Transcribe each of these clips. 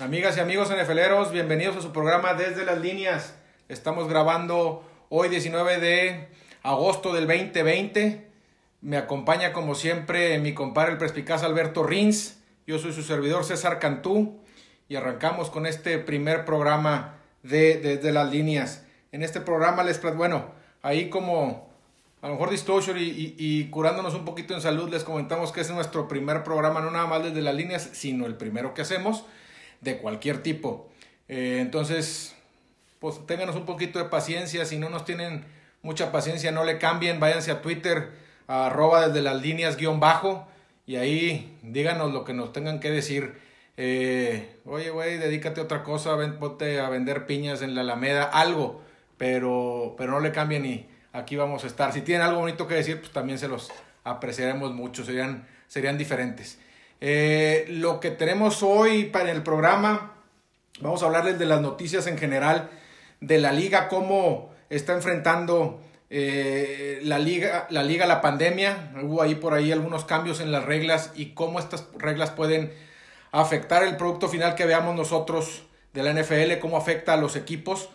Amigas y amigos NFLeros, bienvenidos a su programa Desde las Líneas. Estamos grabando hoy 19 de agosto del 2020. Me acompaña como siempre mi compadre el perspicaz Alberto Rins. Yo soy su servidor César Cantú y arrancamos con este primer programa de Desde las Líneas. En este programa les bueno, ahí como a lo mejor disclosure y, y, curándonos un poquito en salud, les comentamos que es nuestro primer programa, no nada más desde las líneas, sino el primero que hacemos de cualquier tipo. Eh, entonces, pues ténganos un poquito de paciencia, si no nos tienen mucha paciencia, no le cambien, váyanse a Twitter, arroba desde las líneas guion bajo, y ahí díganos lo que nos tengan que decir. Eh, oye, güey, dedícate a otra cosa, ponte a vender piñas en la Alameda, algo, pero, pero no le cambien y aquí vamos a estar. Si tienen algo bonito que decir, pues también se los apreciaremos mucho, serían, serían diferentes. Eh, lo que tenemos hoy para el programa, vamos a hablarles de las noticias en general de la liga, cómo está enfrentando eh, la, liga, la liga la pandemia. Hubo ahí por ahí algunos cambios en las reglas y cómo estas reglas pueden afectar el producto final que veamos nosotros de la NFL, cómo afecta a los equipos.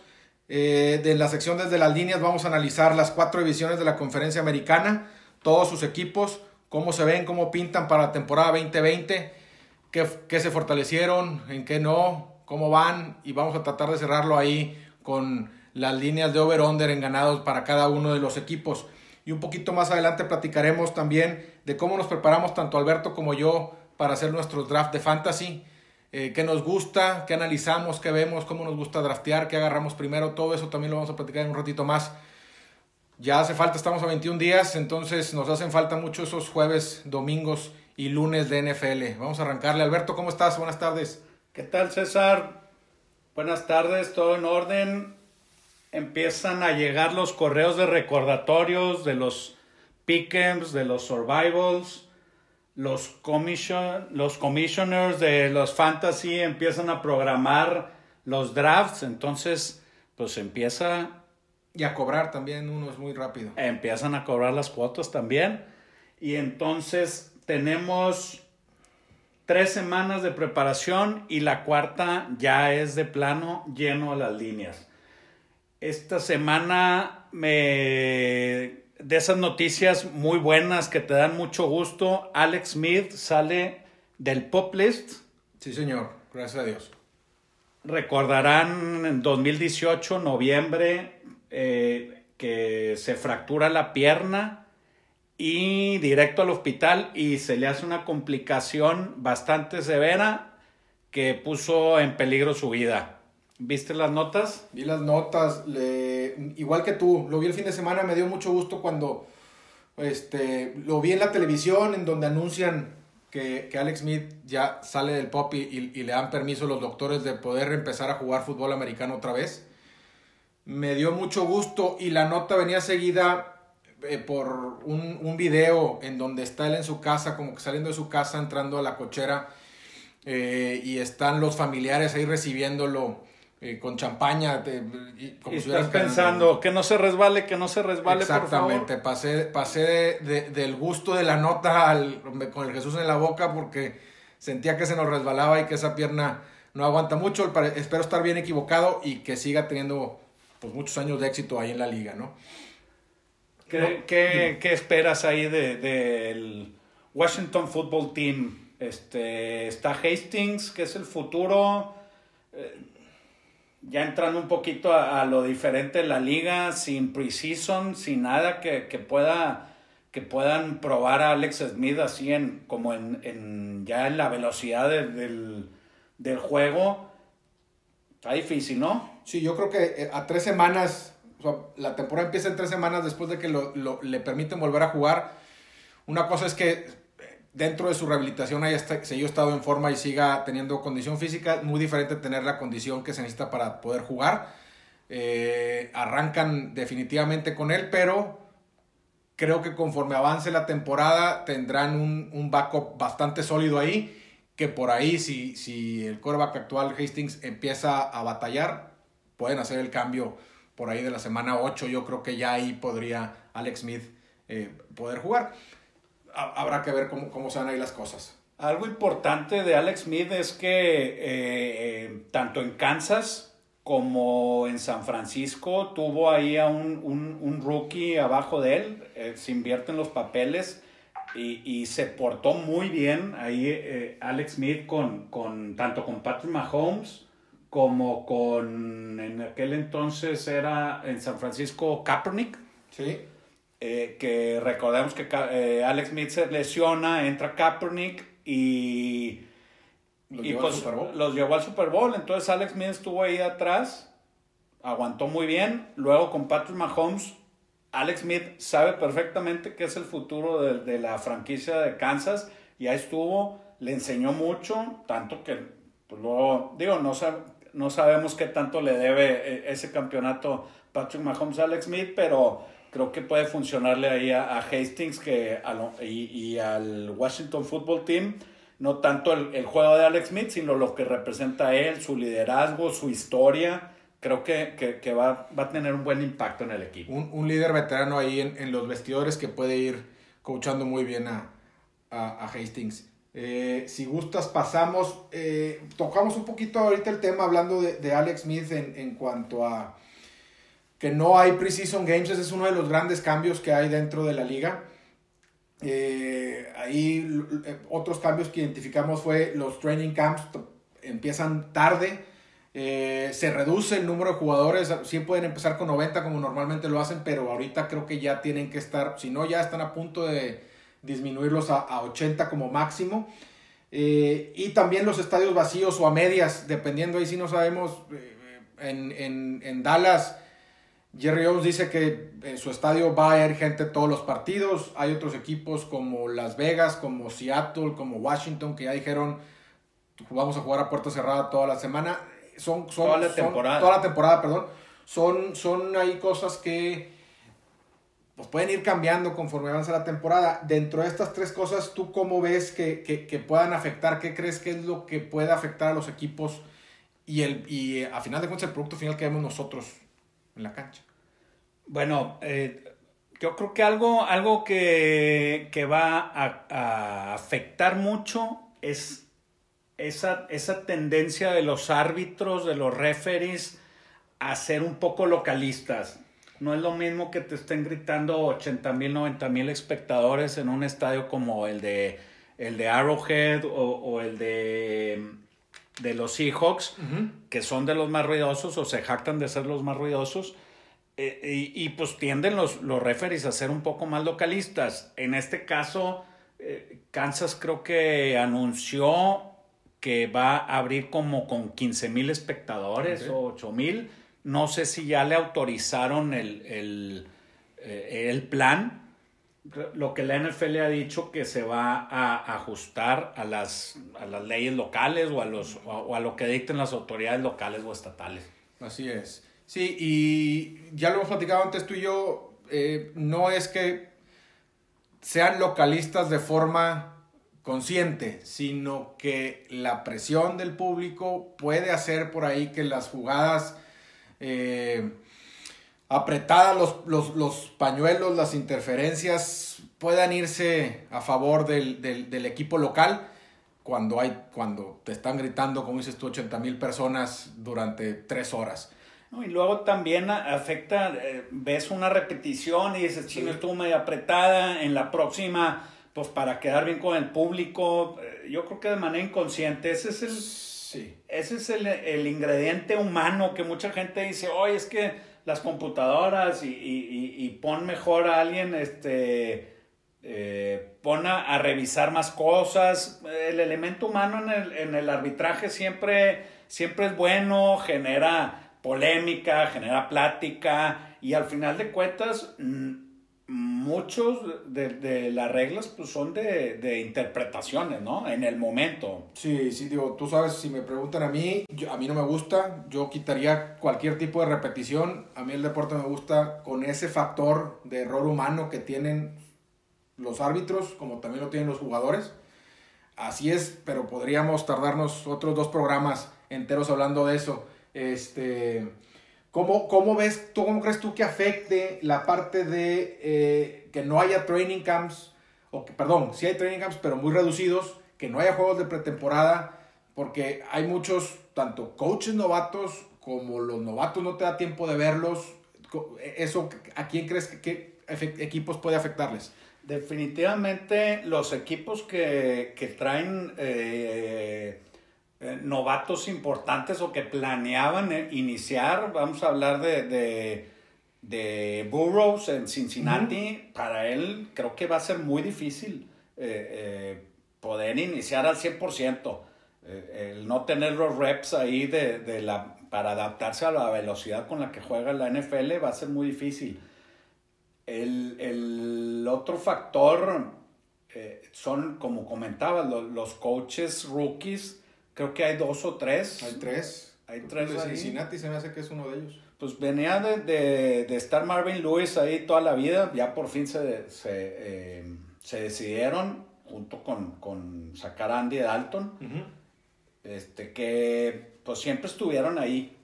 Eh, de la sección desde las líneas vamos a analizar las cuatro divisiones de la conferencia americana, todos sus equipos, cómo se ven, cómo pintan para la temporada 2020, qué, qué se fortalecieron, en qué no, cómo van y vamos a tratar de cerrarlo ahí con las líneas de over-under en ganados para cada uno de los equipos. Y un poquito más adelante platicaremos también de cómo nos preparamos tanto Alberto como yo para hacer nuestros draft de fantasy. Eh, qué nos gusta, qué analizamos, qué vemos, cómo nos gusta draftear, qué agarramos primero, todo eso también lo vamos a platicar en un ratito más. Ya hace falta, estamos a 21 días, entonces nos hacen falta mucho esos jueves, domingos y lunes de NFL. Vamos a arrancarle. Alberto, ¿cómo estás? Buenas tardes. ¿Qué tal, César? Buenas tardes, todo en orden. Empiezan a llegar los correos de recordatorios de los pick'ems, de los survivals los, commission, los commissioners de los fantasy empiezan a programar los drafts, entonces pues empieza... Y a cobrar también unos muy rápido. Empiezan a cobrar las cuotas también. Y entonces tenemos tres semanas de preparación y la cuarta ya es de plano lleno a las líneas. Esta semana me de esas noticias muy buenas que te dan mucho gusto, Alex Smith sale del pop list. Sí, señor, gracias a Dios. Recordarán en 2018, noviembre, eh, que se fractura la pierna y directo al hospital y se le hace una complicación bastante severa que puso en peligro su vida. ¿Viste las notas? Vi las notas, igual que tú, lo vi el fin de semana, me dio mucho gusto cuando este, lo vi en la televisión en donde anuncian que, Alex Smith ya sale del pop y, le dan permiso a los doctores de poder empezar a jugar fútbol americano otra vez. Me dio mucho gusto y la nota venía seguida eh, por un, un, video en donde está él en su casa, como que saliendo de su casa, entrando a la cochera eh, y están los familiares ahí recibiéndolo eh, con champaña. y, como estás pensando, que no se resbale, que no se resbale, Exactamente, por favor. pasé, pasé de, del gusto de la nota al, con el Jesús en la boca porque sentía que se nos resbalaba y que esa pierna no aguanta mucho. Espero estar bien equivocado y que siga teniendo pues, muchos años de éxito ahí en la liga, ¿no? ¿Qué, ¿qué, esperas ahí del de, Washington Football Team? Este, está Hastings, que es el futuro. Eh, ya entrando un poquito a, lo diferente de la liga, sin preseason, sin nada que, pueda que puedan probar a Alex Smith así en como en, ya en la velocidad del, juego. Está difícil, ¿no? Sí, yo creo que eh, a tres semanas, la temporada empieza en tres semanas después de que lo, le permiten volver a jugar. Una cosa es que dentro de su rehabilitación haya seguido estado en forma y siga teniendo condición física, muy diferente tener la condición que se necesita para poder jugar. Eh, arrancan definitivamente con él, pero creo que conforme avance la temporada tendrán un, un backup bastante sólido ahí, que por ahí si, si el quarterback actual Hastings empieza a batallar, pueden hacer el cambio por ahí de la semana 8, yo creo que ya ahí podría Alex Smith eh, poder jugar habrá que ver cómo, cómo se van ahí las cosas. Algo importante de Alex Smith es que eh, tanto en Kansas como en San Francisco tuvo ahí a un, rookie abajo de él, eh, se invierten los papeles y, se portó muy bien ahí eh, Alex Smith con, con, tanto con Patrick Mahomes como con, en aquel entonces era en San Francisco Kaepernick. Sí. Eh, que recordemos que eh, Alex Smith se lesiona, entra Kaepernick y, los, llevó al pues Super Bowl. los llevó al Super Bowl. Entonces Alex Smith estuvo ahí atrás, aguantó muy bien. Luego con Patrick Mahomes, Alex Smith sabe perfectamente que es el futuro de, de la franquicia de Kansas. Y ahí estuvo, le enseñó mucho, tanto que pues luego, digo, no, no sabemos qué tanto le debe eh, ese campeonato Patrick Mahomes a Alex Smith, pero creo que puede funcionarle ahí a, Hastings que y, al Washington Football Team. No tanto el, juego de Alex Smith, sino lo que representa él, su liderazgo, su historia. Creo que, que, va, va, a tener un buen impacto en el equipo. Un, un líder veterano ahí en, en, los vestidores que puede ir coachando muy bien a, a, a Hastings. Eh, si gustas, pasamos. Eh, tocamos un poquito ahorita el tema hablando de, de Alex Smith en, en, cuanto a que no hay preseason games. Ese es uno de los grandes cambios que hay dentro de la liga. Eh, ahí otros cambios que identificamos fue los training camps empiezan tarde. se reduce el número de jugadores. Sí pueden empezar con 90 como normalmente lo hacen, pero ahorita creo que ya tienen que estar, si no, ya están a punto de disminuirlos a, 80 como máximo. Eh, y también los estadios vacíos o a medias, dependiendo ahí si no sabemos. Eh, en, Dallas, Jerry Jones dice que en su estadio va a haber gente todos los partidos. Hay otros equipos como Las Vegas, como Seattle, como Washington, que ya dijeron vamos a jugar a puerta cerrada toda la semana. Son, son, toda la temporada. toda la temporada, perdón. Son, son ahí cosas que pues pueden ir cambiando conforme avanza la temporada. Dentro de estas tres cosas, ¿tú cómo ves que, que, puedan afectar? ¿Qué crees que es lo que puede afectar a los equipos y, el, y eh, a final de cuentas el producto final que vemos nosotros en la cancha? Bueno, eh, yo creo que algo, algo que, que va a, afectar mucho es esa, esa tendencia de los árbitros, de los referees, a ser un poco localistas no es lo mismo que te estén gritando 80 mil, 90 mil espectadores en un estadio como el de, el de Arrowhead o, el de, de los Seahawks, que son de los más ruidosos o se jactan de ser los más ruidosos. Eh, y, pues tienden los, los referees a ser un poco más localistas. En este caso, eh, Kansas creo que anunció que va a abrir como con 15 mil espectadores o 8 mil no sé si ya le autorizaron el, el, eh, el plan. Lo que la NFL ha dicho que se va a ajustar a las, a las leyes locales o a, los, o a lo que dicten las autoridades locales o estatales. Así es. Sí, y ya lo hemos platicado antes tú y yo, eh, no es que sean localistas de forma consciente, sino que la presión del público puede hacer por ahí que las jugadas eh, apretadas los, pañuelos, las interferencias puedan irse a favor del, equipo local cuando, hay, cuando te están gritando, como dices tú, 80 mil personas durante tres horas. y luego también afecta, eh, ves una repetición y dices, chino, estuvo medio apretada, en la próxima, pues para quedar bien con el público, eh, yo creo que de manera inconsciente, ese es el Sí. Ese es el, ingrediente humano que mucha gente dice, oye, es que las computadoras y, pon mejor a alguien, este, eh, pon a, revisar más cosas. El elemento humano en el, en el arbitraje siempre, siempre es bueno, genera polémica, genera plática y al final de cuentas muchos de, las reglas pues son de, interpretaciones, ¿no? En el momento. Sí, sí, digo, tú sabes, si me preguntan a mí, a mí no me gusta, yo quitaría cualquier tipo de repetición, a mí el deporte me gusta con ese factor de error humano que tienen los árbitros, como también lo tienen los jugadores. Así es, pero podríamos tardarnos otros dos programas enteros hablando de eso. Este, ¿Cómo, ¿Cómo, ves, tú, cómo crees tú que afecte la parte de eh, que no haya training camps, o que, perdón, sí hay training camps, pero muy reducidos, que no haya juegos de pretemporada, porque hay muchos, tanto coaches novatos como los novatos no te da tiempo de verlos. ¿Eso a quién crees que, equipos puede afectarles? Definitivamente los equipos que, traen eh, eh, novatos importantes o que planeaban eh, iniciar, vamos a hablar de, de, Burroughs en Cincinnati, para él creo que va a ser muy difícil poder iniciar al 100%. el no tener los reps ahí de, la, para adaptarse a la velocidad con la que juega la NFL va a ser muy difícil. El, otro factor eh, son, como comentaba, los, coaches rookies. Creo que hay dos o tres. Hay tres. Hay tres. De Cincinnati se me hace que es uno de ellos. Pues venía de, estar Marvin Lewis ahí toda la vida. Ya por fin se, se, eh, decidieron, junto con, con sacar a Andy Dalton, este, que pues siempre estuvieron ahí.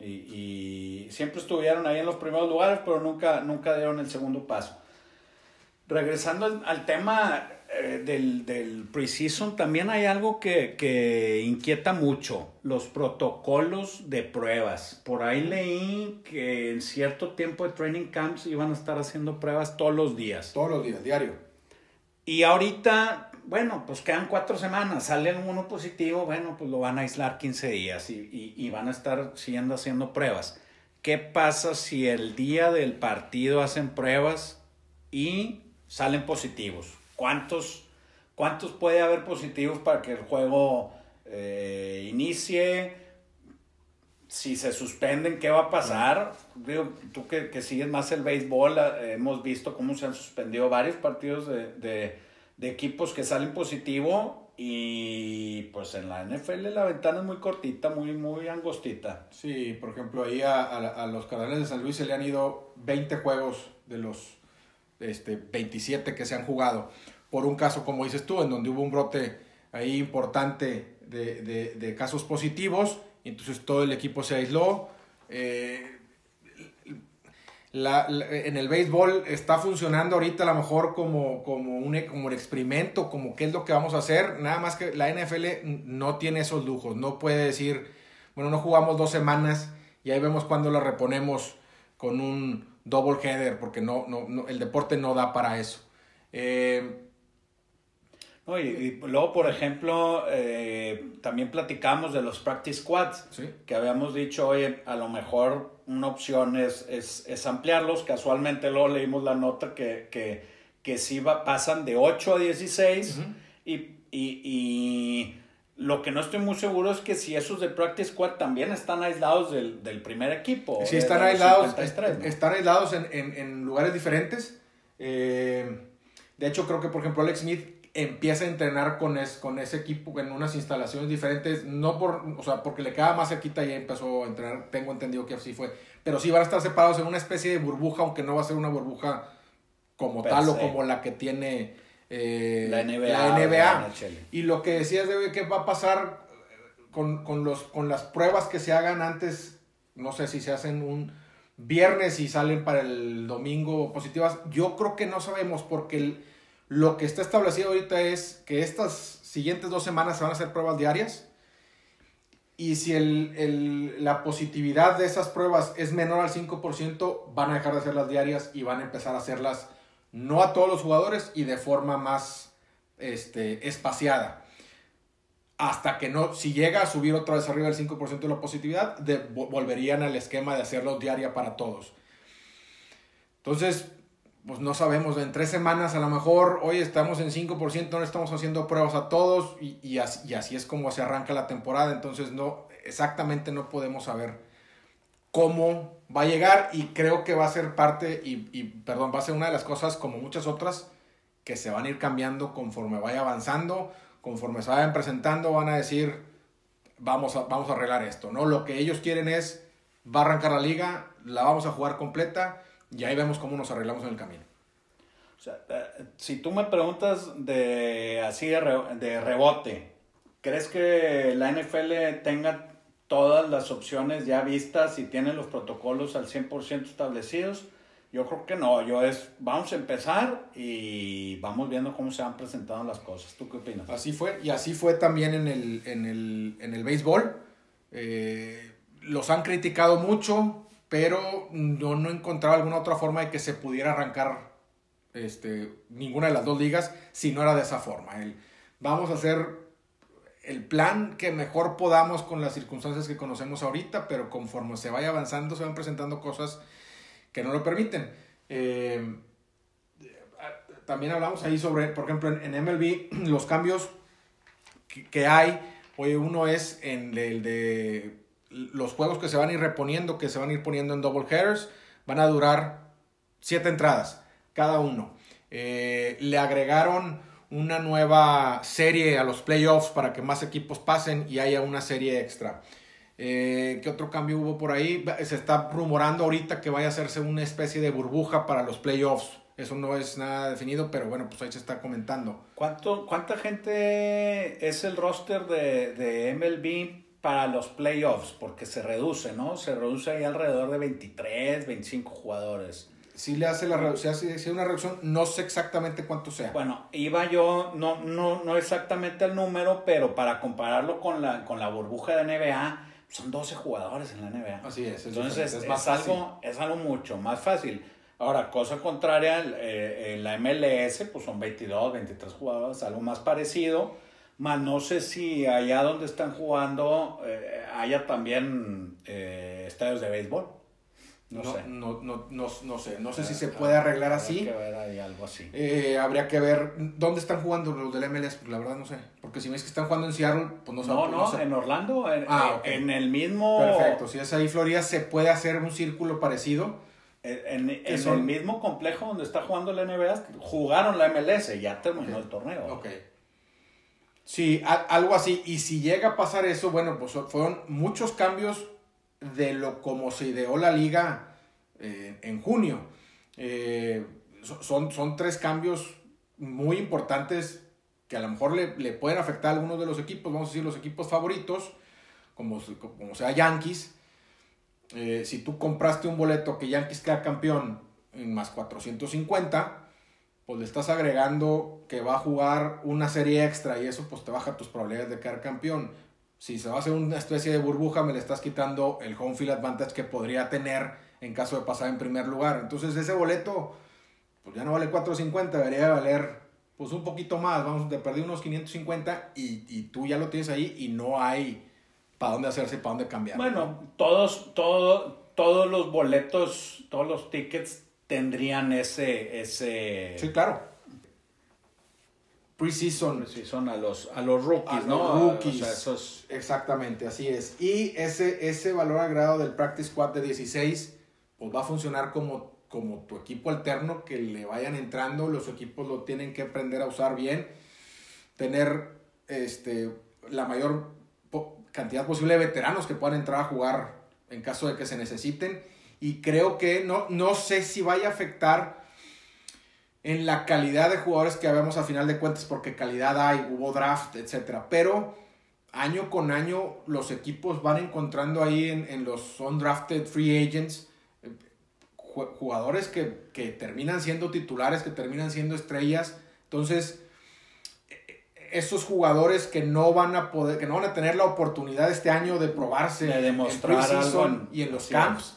Y, siempre estuvieron ahí en los primeros lugares, pero nunca, nunca dieron el segundo paso. Regresando al, tema eh, del, del preseason, también hay algo que, que, inquieta mucho, los protocolos de pruebas. Por ahí leí que en cierto tiempo de training camps iban a estar haciendo pruebas todos los días. Todos los días, diario. Y ahorita bueno, pues quedan cuatro semanas, sale uno positivo, bueno, pues lo van a aislar 15 días y, van a estar siguiendo haciendo pruebas. ¿Qué pasa si el día del partido hacen pruebas y salen positivos? ¿Cuántos, cuántos puede haber positivos para que el juego eh, inicie? Si se suspenden, ¿qué va a pasar? tú que, sigues más el béisbol, eh, hemos visto cómo se han suspendido varios partidos de de equipos que salen positivo y pues en la NFL la ventana es muy cortita, muy, muy angostita. Sí, por ejemplo, ahí a, los Cardenales de San Luis se le han ido 20 juegos de los este, 27 que se han jugado. Por un caso, como dices tú, en donde hubo un brote ahí importante de, casos positivos, entonces todo el equipo se aisló. Eh, la, en el béisbol está funcionando ahorita a lo mejor como, como, un, como experimento, como qué es lo que vamos a hacer. Nada más que la NFL no tiene esos lujos. No puede decir, bueno, no jugamos dos semanas y ahí vemos cuando lo reponemos con un double header, porque no, no, el deporte no da para eso. Eh, y, luego, por ejemplo, eh, también platicamos de los practice squads, que habíamos dicho, oye, a lo mejor una opción es, es, ampliarlos. Casualmente luego leímos la nota que, que, que sí va, pasan de 8 a 16 y, y, y, lo que no estoy muy seguro es que si esos de practice squad también están aislados del, del primer equipo. Sí, están aislados, están aislados en, en, en lugares diferentes. Eh, de hecho, creo que, por ejemplo, Alex Smith empieza a entrenar con, es, con ese equipo en unas instalaciones diferentes, no por, o sea, porque le queda más cerquita y empezó a entrenar, tengo entendido que así fue, pero sí van a estar separados en una especie de burbuja, aunque no va a ser una burbuja como tal o como la que tiene eh, la NBA. y lo que decías de qué va a pasar con, con, los, con las pruebas que se hagan antes, no sé si se hacen un viernes y salen para el domingo positivas, yo creo que no sabemos porque el lo que está establecido ahorita es que estas siguientes dos semanas se van a hacer pruebas diarias. Y si la positividad de esas pruebas es menor al 5%, van a dejar de hacerlas diarias y van a empezar a hacerlas no a todos los jugadores y de forma más este, espaciada. Hasta que no, si llega a subir otra vez arriba del 5% de la positividad, volverían al esquema de hacerlo diaria para todos. Entonces, pues no sabemos, en tres semanas a lo mejor, hoy estamos en 5%, no estamos haciendo pruebas a todos y, así, es como se arranca la temporada, entonces no, exactamente no podemos saber cómo va a llegar y creo que va a ser parte y, y, perdón, va a ser una de las cosas como muchas otras que se van a ir cambiando conforme vaya avanzando, conforme se vayan presentando, van a decir, vamos a, vamos a arreglar esto, ¿no? Lo que ellos quieren es, va a arrancar la liga, la vamos a jugar completa y ahí vemos cómo nos arreglamos en el camino. O sea, eh, si tú me preguntas de así de, de rebote, ¿crees que la NFL tenga todas las opciones ya vistas y tiene los protocolos al 100% establecidos? Yo creo que no, yo es, vamos a empezar y vamos viendo cómo se han presentado las cosas. ¿Tú qué opinas? Así fue, y así fue también en el, en el, en el béisbol. Eh, los han criticado mucho, pero no, no he encontrado alguna otra forma de que se pudiera arrancar este, ninguna de las dos ligas si no era de esa forma. El, vamos a hacer el plan que mejor podamos con las circunstancias que conocemos ahorita, pero conforme se vaya avanzando se van presentando cosas que no lo permiten. Eh, también hablamos ahí sobre, por ejemplo, en, MLB, los cambios que, hay. Oye, uno es en el de los juegos que se van a ir reponiendo, que se van a ir poniendo en double headers, van a durar siete entradas cada uno. Eh, le agregaron una nueva serie a los playoffs para que más equipos pasen y haya una serie extra. Eh, ¿Qué otro cambio hubo por ahí? Se está rumorando ahorita que vaya a hacerse una especie de burbuja para los playoffs. Eso no es nada definido, pero bueno, pues ahí se está comentando. ¿Cuánto, ¿Cuánta gente es el roster de, de MLB para los playoffs? Porque se reduce, ¿no? Se reduce ahí alrededor de 23, 25 jugadores. Si le hace la hace, una reducción, no sé exactamente cuánto sea. Bueno, iba yo, no, no, no exactamente el número, pero para compararlo con la, con la burbuja de NBA, son 12 jugadores en la NBA. Así es. Entonces es, más algo, es algo mucho más fácil. Ahora, cosa contraria, eh, en la MLS pues son 22, 23 jugadores, algo más parecido. Más no sé si allá donde están jugando eh, haya también eh, estadios de béisbol. No, sé. No, no, no, sé. No sé si se puede arreglar así. Habría que ver ahí algo así. Eh, habría que ver dónde están jugando los del MLS. Pues la verdad no sé. Porque si ves que están jugando en Seattle, pues no sé. No, no, en Orlando. En, ah, eh, en el mismo. Perfecto. Si es ahí Florida, se puede hacer un círculo parecido. En, en, el mismo complejo donde está jugando la NBA, jugaron la MLS. Ya terminó el torneo. Ok. Sí, algo así. Y si llega a pasar eso, bueno, pues fueron muchos cambios de lo como se ideó la liga eh, en junio. Eh, son, son tres cambios muy importantes que a lo mejor le, pueden afectar a algunos de los equipos, vamos a decir los equipos favoritos, como, como sea Yankees. Eh, si tú compraste un boleto que Yankees queda campeón en más 450, pues le estás agregando que va a jugar una serie extra y eso pues te baja tus probabilidades de quedar campeón si se va a hacer una especie de burbuja, me le estás quitando el home field advantage que podría tener en caso de pasar en primer lugar. Entonces ese boleto, pues ya no vale 4.50, debería valer pues un poquito más, vamos, de perder unos 550 y, y tú ya lo tienes ahí y no hay para dónde hacerse para dónde cambiar. Bueno, todos, todo, todos los boletos, todos los tickets tendrían ese, ese... Sí, claro preseason. Preseason a los, a los rookies, ¿no? rookies. Exactamente, así es. Y ese, ese valor agregado del Practice Squad de 16, pues va a funcionar como, como tu equipo alterno que le vayan entrando. Los equipos lo tienen que aprender a usar bien. Tener este, la mayor cantidad posible de veteranos que puedan entrar a jugar en caso de que se necesiten. Y creo que no, no sé si vaya a afectar en la calidad de jugadores que habemos a final de cuentas, porque calidad hay, hubo draft, etc. Pero año con año los equipos van encontrando ahí en, los undrafted free agents eh, jugadores que, terminan siendo titulares, que terminan siendo estrellas. Entonces, esos jugadores que no van a poder, que no van a tener la oportunidad este año de probarse, de demostrar algo y en los camps,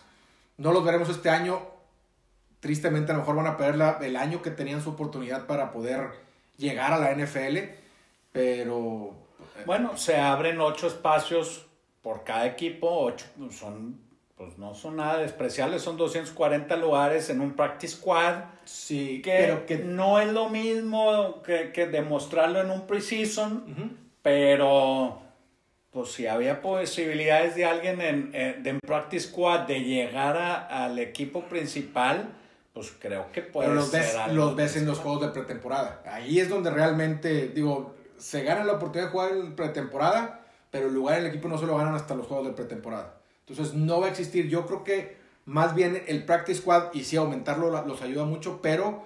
no los veremos este año tristemente a lo mejor van a perder el año que tenían su oportunidad para poder llegar a la NFL, pero... Eh, bueno, se abren ocho espacios por cada equipo, ocho son, pues no son nada despreciables, son 240 lugares en un practice squad. Sí, que, pero que no es lo mismo que, que demostrarlo en un preseason, pero pues si había posibilidades de alguien en, en, practice squad de llegar al equipo principal, pues creo que puede Pero los ves, los ves en los juegos de pretemporada. Ahí es donde realmente, digo, se gana la oportunidad de jugar en pretemporada, pero el lugar en el equipo no se lo ganan hasta los juegos de pretemporada. Entonces no va a existir. Yo creo que más bien el practice squad, y sí aumentarlo los ayuda mucho, pero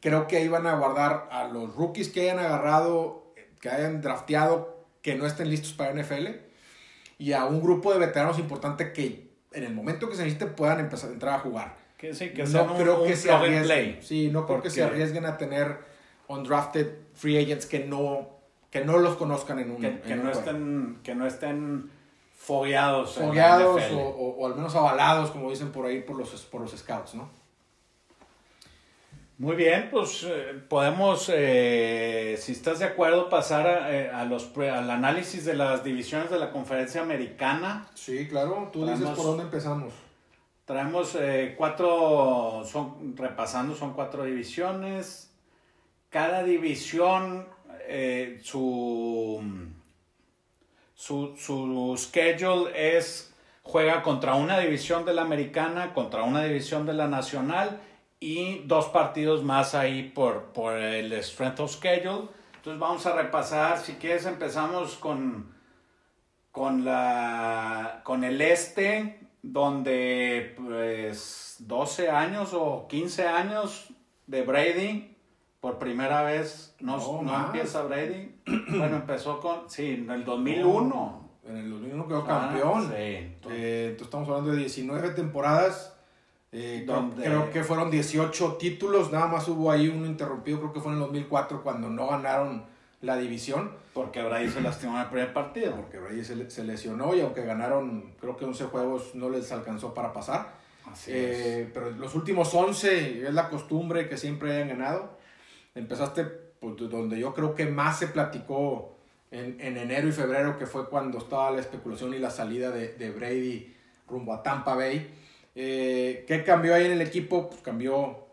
creo que ahí van a guardar a los rookies que hayan agarrado, que hayan drafteado, que no estén listos para NFL, y a un grupo de veteranos importante que en el momento que se necesite puedan empezar a entrar a jugar Que sí, que no un- creo un que se plug and arriesguen. Sí, no creo que se arriesguen a tener undrafted free agents que no, que no los conozcan en un, que, que un no estén, que no estén fogueados. fogueados o, o- o al menos avalados, como dicen por ahí, por los, por los scouts, ¿no? Muy bien, pues eh, podemos, eh, si estás de acuerdo, pasar a, eh, a los, pre- al análisis de las divisiones de la conferencia americana. Sí, claro. Tú dices por dónde empezamos. Traemos eh, cuatro, son, repasando, son cuatro divisiones. Cada división, eh, su, su, su schedule es, juega contra una división de la americana, contra una división de la nacional y dos partidos más ahí por, por el strength of schedule. Entonces vamos a repasar, si quieres empezamos con, con, la, con el este, donde pues 12 años o 15 años de Brady, por primera vez, no, No, empieza Brady. bueno, empezó con, sí, en el 2001. En el 2001 quedó Ah, campeón. sí. Eh, entonces estamos hablando de 19 temporadas. Eh, creo, Donde- creo que fueron 18 títulos. Nada más hubo ahí uno interrumpido. Creo que fue en el 2004 cuando no ganaron la división. Porque Brady se lastimó en el primer partido. Porque Brady se, se lesionó y aunque ganaron, creo que 11 juegos no les alcanzó para pasar. Así Eh, pero los últimos 11 es la costumbre que siempre hayan ganado. Empezaste pues, de donde yo creo que más se platicó en, en enero y febrero, que fue cuando estaba la especulación y la salida de, de Brady rumbo a Tampa Bay. Eh, ¿Qué cambió ahí en el equipo? Pues cambió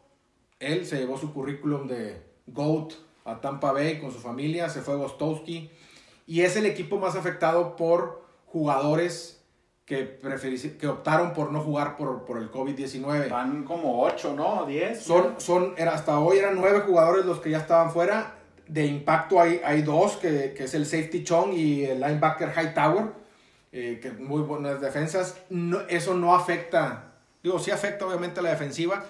él, se llevó su currículum de GOAT a Tampa Bay con su familia, se fue Gostowski y es el equipo más afectado por jugadores que, que optaron por no jugar por, por el COVID-19. Van como 8, ¿no? 10. Son, son, era, hasta hoy eran nueve jugadores los que ya estaban fuera. De impacto hay, hay dos, que, que es el safety Chong y el linebacker Hightower, eh, que muy buenas defensas. No, eso no afecta, digo, sí afecta obviamente a la defensiva,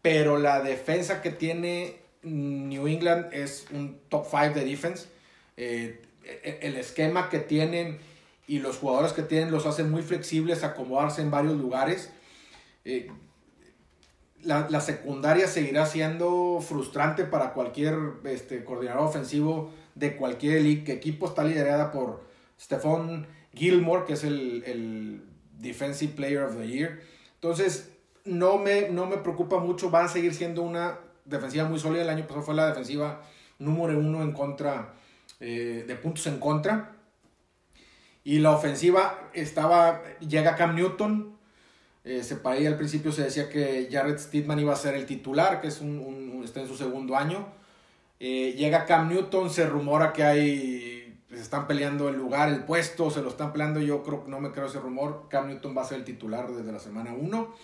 pero la defensa que tiene New England es un top 5 de defense. Eh, e- el esquema que tienen y los jugadores que tienen los hacen muy flexibles, acomodarse en varios lugares. Eh, la, la secundaria seguirá siendo frustrante para cualquier este, coordinador ofensivo de cualquier equipo. Está liderada por Stephon Gilmore, que es el, el Defensive Player of the Year. Entonces, no me, no me preocupa mucho. Van a seguir siendo una defensiva muy sólida. El año pasado fue la defensiva número uno en contra, eh, de puntos en contra. Y la ofensiva estaba, llega Cam Newton, eh, se, para ahí al principio se decía que Jared Stidman iba a ser el titular, que es un, está en su segundo año. Eh, llega Cam Newton, se rumora que hay, se están peleando el lugar, el puesto, se lo están peleando. Yo creo, no me creo ese rumor. Cam Newton va a ser el titular desde la semana 1.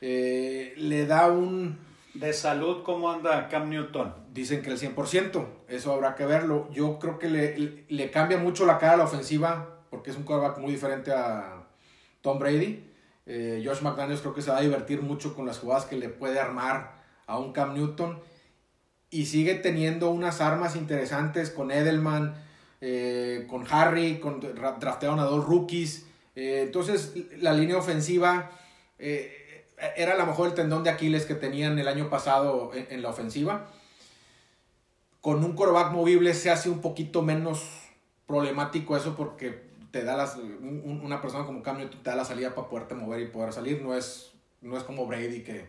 le da un, De salud, ¿cómo anda Cam Newton? dicen que el 100%, eso habrá que verlo. Yo creo que le, le- cambia mucho la cara a la ofensiva, porque es un quarterback muy diferente a Tom Brady. Eh, Josh McDaniels creo que se va a divertir mucho con las jugadas que le puede armar a un Cam Newton. Y sigue teniendo unas armas interesantes con Edelman, eh, con Harry, con, ra- draftearon a dos rookies. Eh, entonces, la línea ofensiva era a lo mejor el tendón de Aquiles que tenían el año pasado en, en la ofensiva. Con un coreback movible se hace un poquito menos problemático eso porque te da las, un- un- una persona como Cam Newton te da la salida para poderte mover y poder salir. No es, no es como Brady que...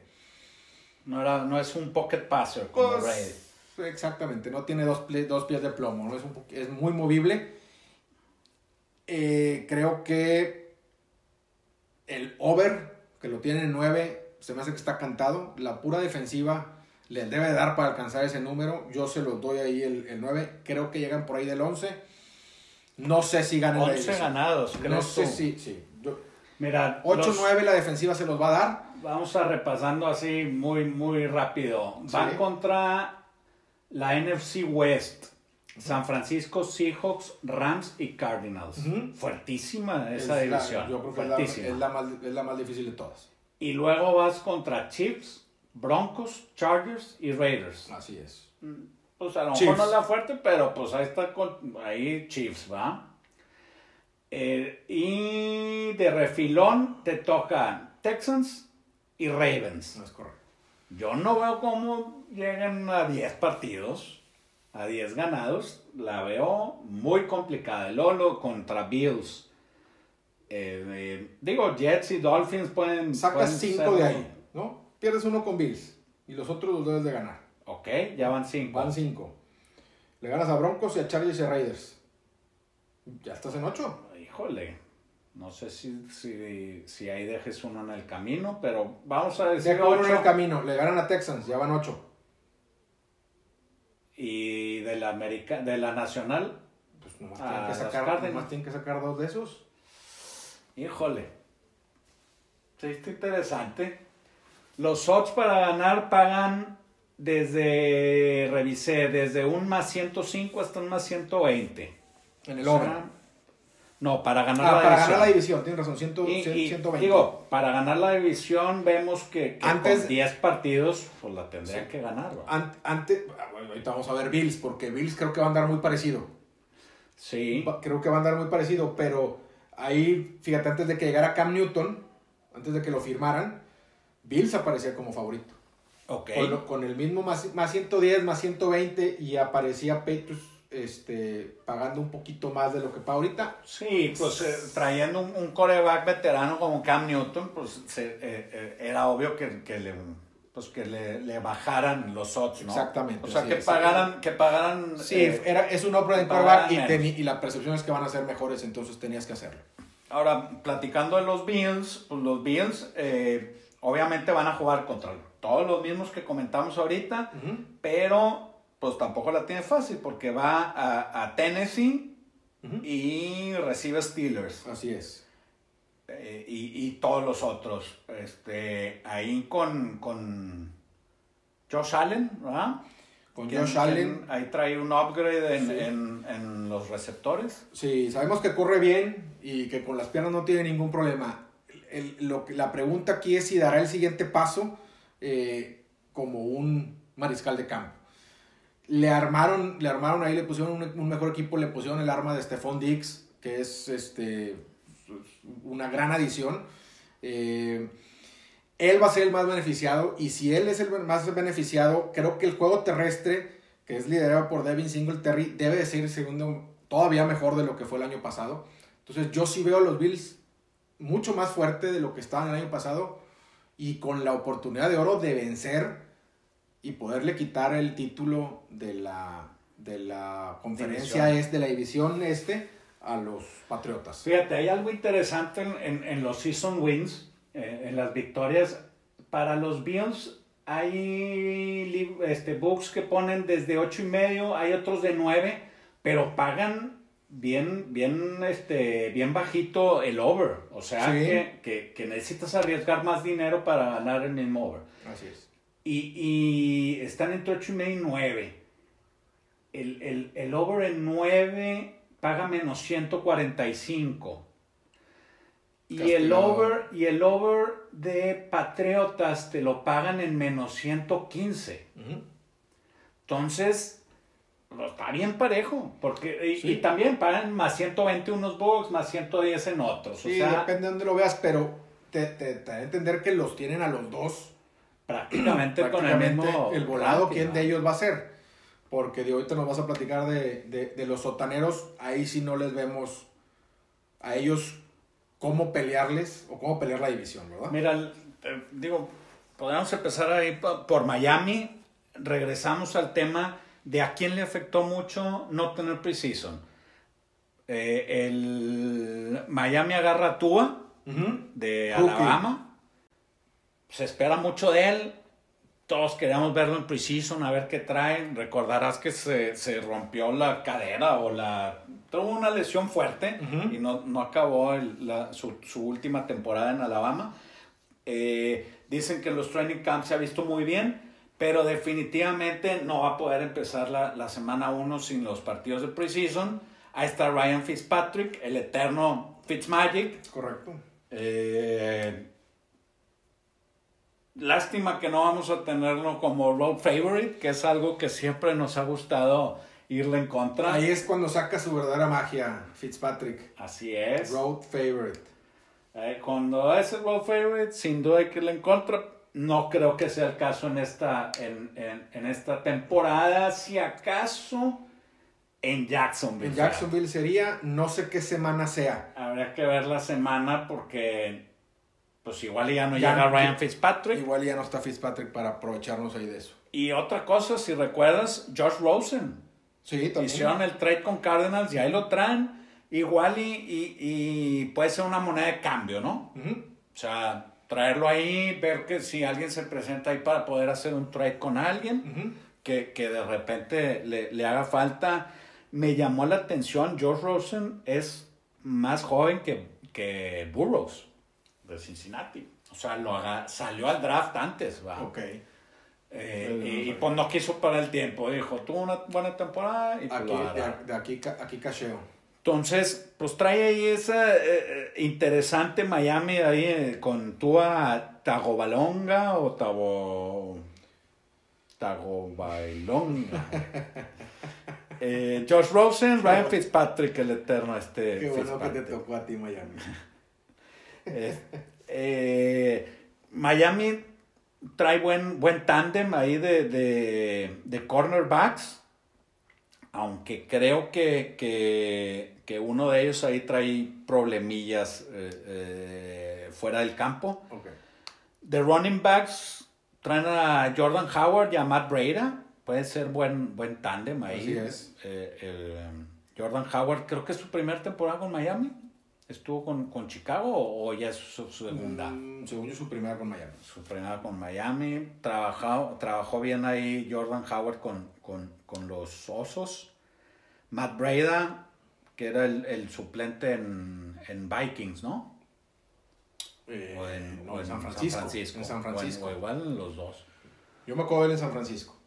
No, era, no es un pocket passer como Pues, Brady. Exactamente, no tiene dos, dos pies de plomo, ¿no? es, un es muy movible. Eh, creo que el over, que lo tiene en 9, se me hace que está cantado. La pura defensiva le debe dar para alcanzar ese número. Yo se los doy ahí el, el 9. Creo que llegan por ahí del 11. No sé si ganan la 11 división. ganados, No ¿crees sé tú? si... Sí. Yo- Mira, los- 8-9 la defensiva se los va a dar. vamos a repasando así muy, muy rápido. Van Sí. contra la NFC West. San Francisco, Seahawks, Rams y Cardinals. Fuertísima esa Es la- división. yo creo que es la, fuertísima. es la más, es la más difícil de todas. Y luego vas contra Chiefs, Broncos, Chargers y Raiders. Así es. Pues a lo mejor no es la fuerte, pero pues ahí está con, ahí Chiefs, ¿va? Eh, y de refilón te tocan Texans, y Ravens. No es correcto. Yo no veo cómo llegan a 10 partidos, a 10 ganados. La veo muy complicada. Lolo contra Bills. Eh, eh, digo, Jets y Dolphins pueden. Sacas pueden 5 ser- de ahí, ¿no? Pierdes uno con Bills y los otros los debes de ganar. Ok, ya van 5. Van 5. Le ganas a Broncos y a Chargers y a Raiders. Ya estás en 8. Híjole, no sé si, si, si ahí dejes uno en el camino, pero vamos a decir Deja uno en el camino. Le ganan a Texans, ya van 8. Y de la, América, de la Nacional, Pues nomás, tienen que sacar, nomás tienen que sacar dos de esos. híjole. Sí, está interesante. Los odds para ganar pagan desde, revisé, desde un más 105 hasta un más 120. En el over. No, para ganar Ah, la para división. ganar la división, tienes razón, 100, Y- 100, y, 120. Digo, para ganar la división vemos que, que Antes- con 10 partidos pues la tendrían Sí. que ganar. antes, ah, bueno, ahorita vamos a ver Bills, porque Bills creo que va a andar muy parecido. Sí. Creo que va a andar muy parecido, pero ahí, fíjate, antes de que llegara Cam Newton, antes de que lo firmaran, Bills aparecía como favorito. Ok. Con el mismo más, más 110, más 120 y aparecía Patriots este, pagando un poquito más de lo que paga ahorita. Sí, pues eh, trayendo un, un coreback veterano como Cam Newton, pues se- eh, eh, era obvio que, que le pues que le, le bajaran los odds, ¿no? Exactamente, O sea, así que pagaran, que pagaran. Sí, eh, era, es un upgrade en quarterback y, teni- y la percepción es que van a ser mejores, entonces tenías que hacerlo. Ahora, platicando de los Bills, pues los Bills eh, obviamente van a jugar contra todos los mismos que comentamos ahorita, pero pues tampoco la tiene fácil porque va a, a Tennessee y recibe Steelers Así es. eh, y, y todos los otros. Este, ahí con, con Josh Allen, ¿verdad? Con Josh Allen, Ahí trae un upgrade en, Sí. en- en los receptores. sí, sabemos que corre bien y que con las piernas no tiene ningún problema. El- lo la pregunta aquí es si dará el siguiente paso eh, como un mariscal de campo. Le armaron, le armaron ahí, le pusieron un, un mejor equipo, le pusieron el arma de Stephon Diggs, que es este, una gran adición. Eh, él va a ser el más beneficiado y si él es el más beneficiado, creo que el juego terrestre, que es liderado por Devin Singletary, debe de ser segundo, todavía mejor de lo que fue el año pasado. Entonces yo sí veo a los Bills mucho más fuerte de lo que estaban el año pasado y con la oportunidad de oro de vencer y poderle quitar el título de la, de la conferencia División. este, de la división este a los Patriotas. Fíjate, hay algo interesante en, en- en los season wins, eh, en las victorias. Para los Bills hay este, books que ponen desde ocho y medio, hay otros de 9, pero pagan bien, bien, este, bien bajito el over. O sea Sí. que, que- que necesitas arriesgar más dinero para ganar el mismo over. Así es. Y, y están entre 8 y medio y 9. El, el, el over en 9 paga menos 145. Y el, over, y el over de Patriotas te lo pagan en menos 115. Ujú. Entonces, pues, está bien parejo. Porque, y, Sí. y también pagan más 120 unos bucks, más 110 en otros. Sí, o sea, depende de dónde lo veas, pero te, te, te da a entender que los tienen a los dos. Prácticamente, con el mismo. el volado, ¿quién de ellos va a ser? Porque de ahorita nos vas a platicar de, de, de los sotaneros, ahí sí no les vemos a ellos cómo pelearles o cómo pelear la división, ¿verdad? Mira, eh, digo, podemos empezar ahí po- por Miami. Regresamos al tema de a quién le afectó mucho no tener preseason. Eh, el Miami agarra a Tua de. Alabama. Se espera mucho de él. Todos queríamos verlo en preseason, a ver qué trae. Recordarás que se, se rompió la cadera o la... Tuvo una lesión fuerte y no, no acabó el- la- su, su última temporada en Alabama. Eh, dicen que los training camps se ha visto muy bien, pero definitivamente no va a poder empezar la, la semana 1 sin los partidos de preseason. Ahí está Ryan Fitzpatrick, el eterno Fitzmagic. Correcto. Eh, lástima que no vamos a tenerlo como road favorite, que es algo que siempre nos ha gustado irle en contra. Ahí es cuando saca su verdadera magia, Fitzpatrick. Así es. Road favorite. Eh, cuando es el world favorite, sin duda hay que irle en contra. No creo que sea el caso en esta, en, en, en esta temporada. Si acaso en Jacksonville. En Jacksonville sería, no sé qué semana sea. Habría que ver la semana porque pues igual ya no llega Ryan Fitzpatrick. Igual ya no está Fitzpatrick para aprovecharnos ahí de eso. Y otra cosa, si recuerdas, Josh Rosen. Sí, también. Hicieron el trade con Cardinals y ahí lo traen. Igual y, y, puede ser una moneda de cambio, ¿no? O sea, traerlo ahí, ver que si alguien se presenta ahí para poder hacer un trade con alguien, que, que, de repente le, le, haga falta. Me llamó la atención, Josh Rosen es más joven que, que Burroughs de Cincinnati. O sea, lo salió al draft antes, ¿va? Ok. Eh, y, pues no quiso para el tiempo, dijo, tuvo una buena temporada y pues aquí, de, aquí, aquí cacheo. Entonces, pues trae ahí esa eh, eh, interesante Miami ahí con Tua Tagobalonga o Tago... Tagobailonga. Josh Rosen, Ryan Fitzpatrick, el eterno este. Qué bueno que te tocó a ti Miami. Miami trae buen, buen tándem ahí de, de, de, cornerbacks, aunque creo que, que, que, uno de ellos ahí trae problemillas eh, eh, fuera del campo. De running backs traen a Jordan Howard y a Matt Breda. Puede ser buen, buen tándem ahí. es. Eh, Jordan Howard creo que es su primera temporada con Miami. ¿Estuvo con, con Chicago o, ya es su, segunda? Mm, según yo, su primera con Miami. Su primera con Miami. Trabajó, trabajó bien ahí Jordan Howard con, con, con los Osos. Matt Breda, que era el, el suplente en, en, Vikings, ¿no? Eh, o en, no, en, San Francisco. En San Francisco. O, igual en los dos. Yo me acuerdo de él en San Francisco.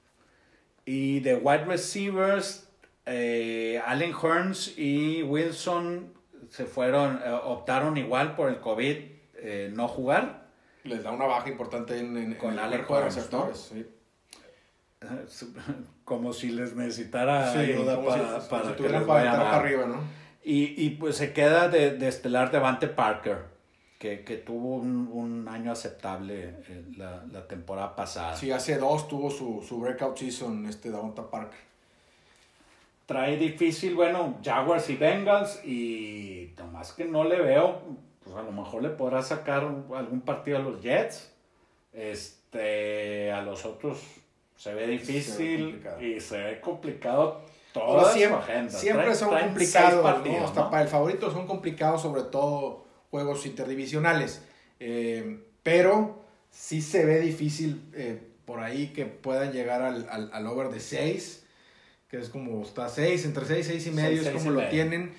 Y de wide receivers, eh, Allen Hearns y Wilson se fueron, eh, optaron igual por el COVID eh, no jugar. Les da una baja importante en, con el cuerpo de receptores. Como si les necesitara ayuda para, para que les para arriba, ¿no? Y, y, pues se queda de, de estelar Devante Parker, que, que tuvo un, un, año aceptable eh, la, la, temporada pasada. Sí, hace dos tuvo su, su breakout season este Devante Parker trae difícil, bueno, Jaguars y Bengals y nomás que no le veo, pues a lo mejor le podrá sacar algún partido a los Jets, este, a los otros se ve difícil y se ve complicado toda siempre, su agenda. Siempre son complicados, hasta para el favorito son complicados, sobre todo juegos interdivisionales, eh, pero sí se ve difícil eh, por ahí que puedan llegar al, al, al over de 6 que es como está 6, entre 6 y 6 y medio, es como lo tienen.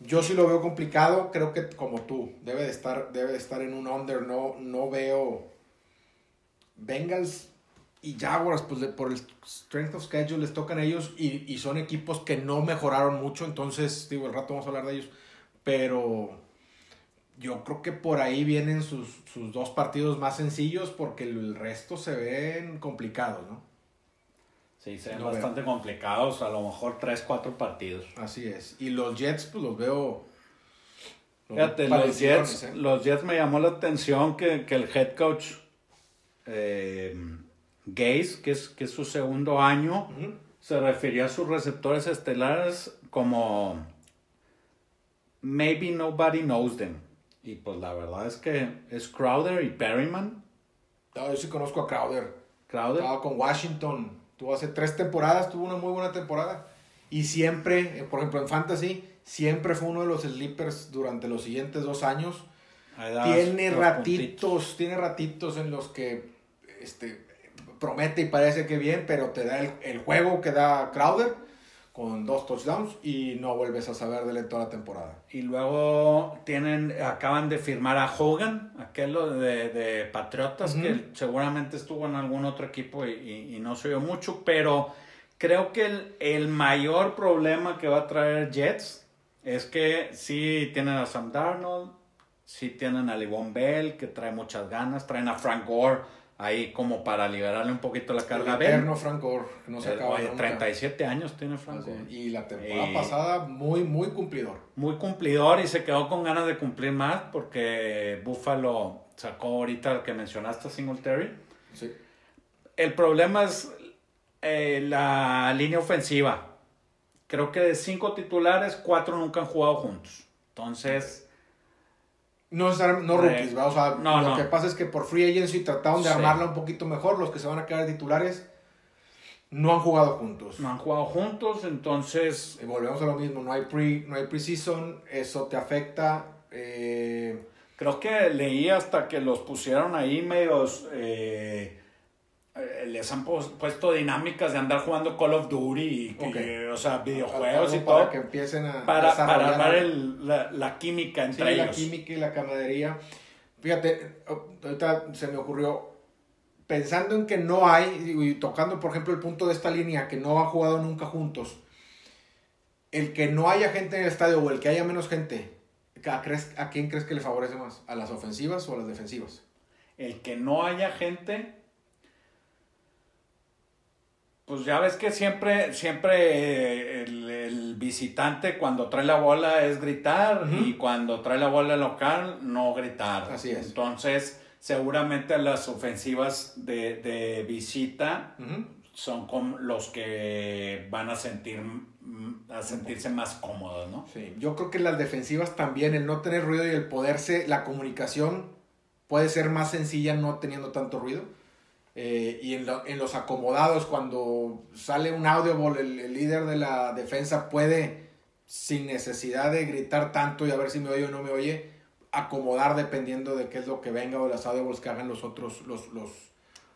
Yo sí lo veo complicado, creo que como tú, debe de estar, debe de estar en un under, no, no veo Bengals y Jaguars, pues por el strength of schedule les tocan a ellos y, y, son equipos que no mejoraron mucho, entonces, digo, el rato vamos a hablar de ellos, pero yo creo que por ahí vienen sus, sus dos partidos más sencillos porque el resto se ven complicados, ¿no? Sí, se ven bastante complicados, a lo mejor 3, 4 partidos. Así es. Y los Jets, pues los veo. Fíjate, los Jets, ¿eh? los Jets me llamó la atención que, que el head coach eh, Gaze, que es, que es su segundo año, se refería a sus receptores estelares como Maybe Nobody Knows Them. Y pues la verdad es que es Crowder y Perryman. No, yo sí conozco a Crowder. Crowder. Estaba con Washington Tuvo hace tres temporadas, tuvo una muy buena temporada. Y siempre, eh, por ejemplo, en Fantasy, siempre fue uno de los sleepers durante los siguientes dos años. Tiene ratitos, tiene ratitos en los que este, promete y parece que bien, pero te da el, el juego que da Crowder con dos touchdowns y no vuelves a saber de él toda la temporada. Y luego tienen, acaban de firmar a Hogan, aquel de, de Patriotas, que seguramente estuvo en algún otro equipo y, y, no se oyó mucho, pero creo que el, el, mayor problema que va a traer Jets es que sí tienen a Sam Darnold, sí tienen a Livon Bell, que trae muchas ganas, traen a Frank Gore ahí como para liberarle un poquito la carga. El eterno Frank Gore, no se acaba oye, nunca. 37 años tiene Frank Gore. Y la temporada Y- pasada, muy, muy cumplidor. Muy cumplidor y se quedó con ganas de cumplir más porque Buffalo sacó ahorita el que mencionaste, Singletary. Sí. El problema es eh, la línea ofensiva. Creo que de cinco titulares, cuatro nunca han jugado juntos. Entonces, No, no Eh, rookies, ¿verdad? O sea, no, lo no. que pasa es que por free agency trataron de Sí. armarla un poquito mejor. Los que se van a quedar titulares no han jugado juntos. no han jugado juntos, entonces Y volvemos a lo mismo, no hay pre, no hay preseason, eso te afecta. eh, creo que leí hasta que los pusieron ahí medios... eh, eh, les han puesto dinámicas de andar jugando Call of Duty y que, o sea, videojuegos algo y para todo que empiecen a para, para armar el- la, la química sí, entre la ellos. química y la camaradería. Fíjate, ahorita se me ocurrió, pensando en que no hay, y tocando por ejemplo el punto de esta línea, que no han jugado nunca juntos, el que no haya gente en el estadio o el que haya menos gente, ¿a, crees- ¿a quién crees que le favorece más? ¿A las ofensivas o a las defensivas? El que no haya gente, pues ya ves que siempre, siempre eh, el, el visitante cuando trae la bola es gritar y cuando trae la bola local no gritar. Así es. Entonces, seguramente las ofensivas de, de visita son como los que van a sentir mm, a sentirse más cómodos, ¿no? Sí, yo creo que las defensivas también, el no tener ruido y el poderse, la comunicación puede ser más sencilla no teniendo tanto ruido. Eh, y en, lo- en los acomodados, cuando sale un audible, el, el líder de la defensa puede, sin necesidad de gritar tanto y a ver si me oye o no me oye, acomodar dependiendo de qué es lo que venga o las audibles que hagan los otros, los, los,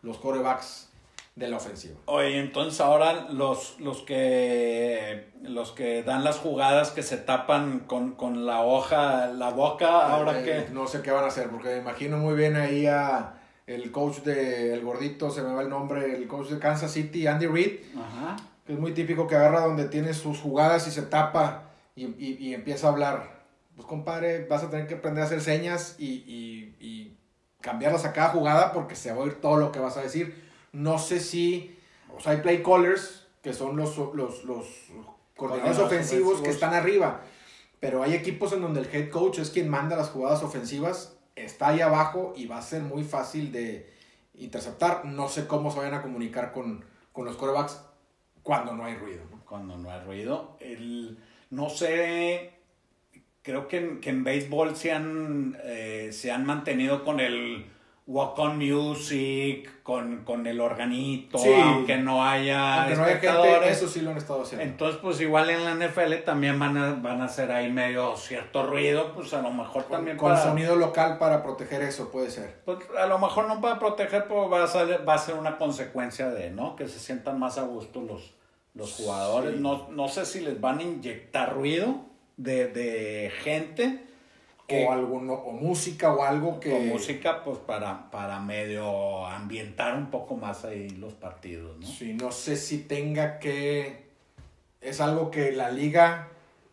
los corebacks de la ofensiva. Oye, entonces ahora los, los que los que dan las jugadas que se tapan con, con la hoja, la boca, ahora Eh, que No sé qué van a hacer, porque me imagino muy bien ahí a el coach de el gordito, se me va el nombre, el coach de Kansas City, Andy Reid, Ajá. que es muy típico que agarra donde tiene sus jugadas y se tapa y, y- y empieza a hablar. Pues compadre, vas a tener que aprender a hacer señas y, y- y cambiarlas a cada jugada porque se va a oír todo lo que vas a decir. No sé si, o sea, hay play callers, que son los, los, los coordinadores ofensivos que están arriba. Pero hay equipos en donde el head coach es quien manda las jugadas ofensivas, está ahí abajo y va a ser muy fácil de interceptar. No sé cómo se vayan a comunicar con, con los corebacks cuando no hay ruido. Cuando no hay ruido. El, no sé, creo que en, que en béisbol se han, eh, se han mantenido con el walk-on music, con, con el organito, Sí. aunque no haya Aunque no haya gente, eso sí lo han estado haciendo. Entonces, pues igual en la NFL también van a, van a hacer ahí medio cierto ruido, pues a lo mejor con también con para... sonido local para proteger eso, puede ser. Pues a lo mejor no para proteger, pero va a, ser, va a ser una consecuencia de, ¿no? Que se sientan más a gusto los, los jugadores. Sí. No, no sé si les van a inyectar ruido de, de gente que, O, alguno, o música o algo que... o música, pues para, para medio ambientar un poco más ahí los partidos, ¿no? Sí, no sé si tenga que... Es algo que la liga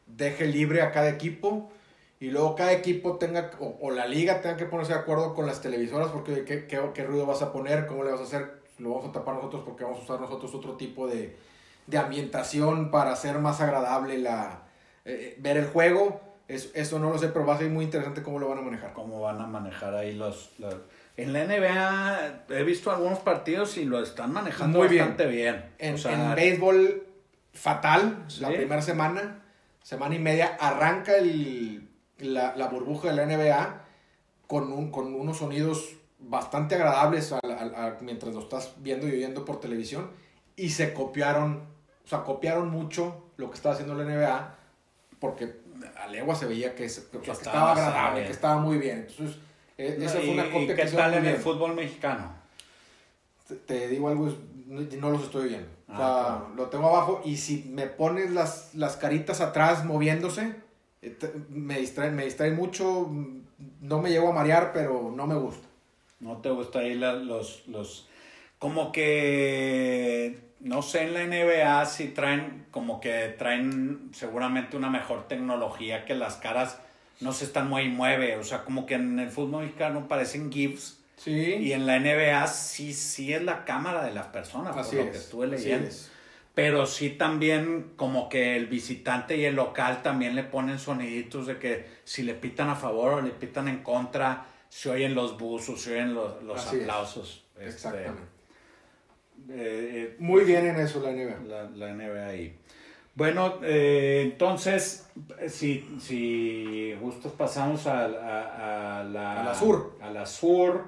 deje libre a cada equipo y luego cada equipo tenga, o, o la liga tenga que ponerse de acuerdo con las televisoras porque ¿qué, qué, qué ruido vas a poner, cómo le vas a hacer, lo vamos a tapar nosotros porque vamos a usar nosotros otro tipo de, de ambientación para hacer más agradable la, eh, ver el juego. Es- eso no lo sé, pero va a ser muy interesante cómo lo van a manejar. cómo van a manejar ahí los, los- En la NBA he visto algunos partidos y lo están manejando Muy bastante bien. En, O sea, en béisbol, fatal. La primera semana, semana y media, arranca el, la, la burbuja de la NBA con, un, con unos sonidos bastante agradables mientras lo estás viendo y oyendo por televisión. Y se copiaron, o sea, copiaron mucho lo que estaba haciendo la NBA porque a legua se veía que, estaba agradable, que estaba muy bien. Entonces, e- esa fue una ¿Y- copia y qué tal en el fútbol mexicano? Te, te digo algo, no, no los estoy viendo. O Ah, sea, claro. lo tengo abajo y si me pones las, las caritas atrás moviéndose, eh, me distrae, me distrae mucho. mm, No me llevo a marear, pero no me gusta. ¿No te gusta ahí la- los, los... Como que... No sé, en la NBA si traen... Como que traen seguramente una mejor tecnología que las caras no se están muy mueve. O sea, como que en el fútbol mexicano parecen GIFs Sí. Y en la NBA sí, sí es la cámara de las personas, por lo que estuve leyendo. Pero sí también como que el visitante y el local también le ponen soniditos de que si le pitan a favor o le pitan en contra, se oyen los buzos, se oyen los, los aplausos. Este, Exactamente. Eh, eh, Muy bien en eso la NBA. La, la NBA ahí. Bueno, eh, entonces, si, si gustos pasamos a, a, la, a la sur. A la sur.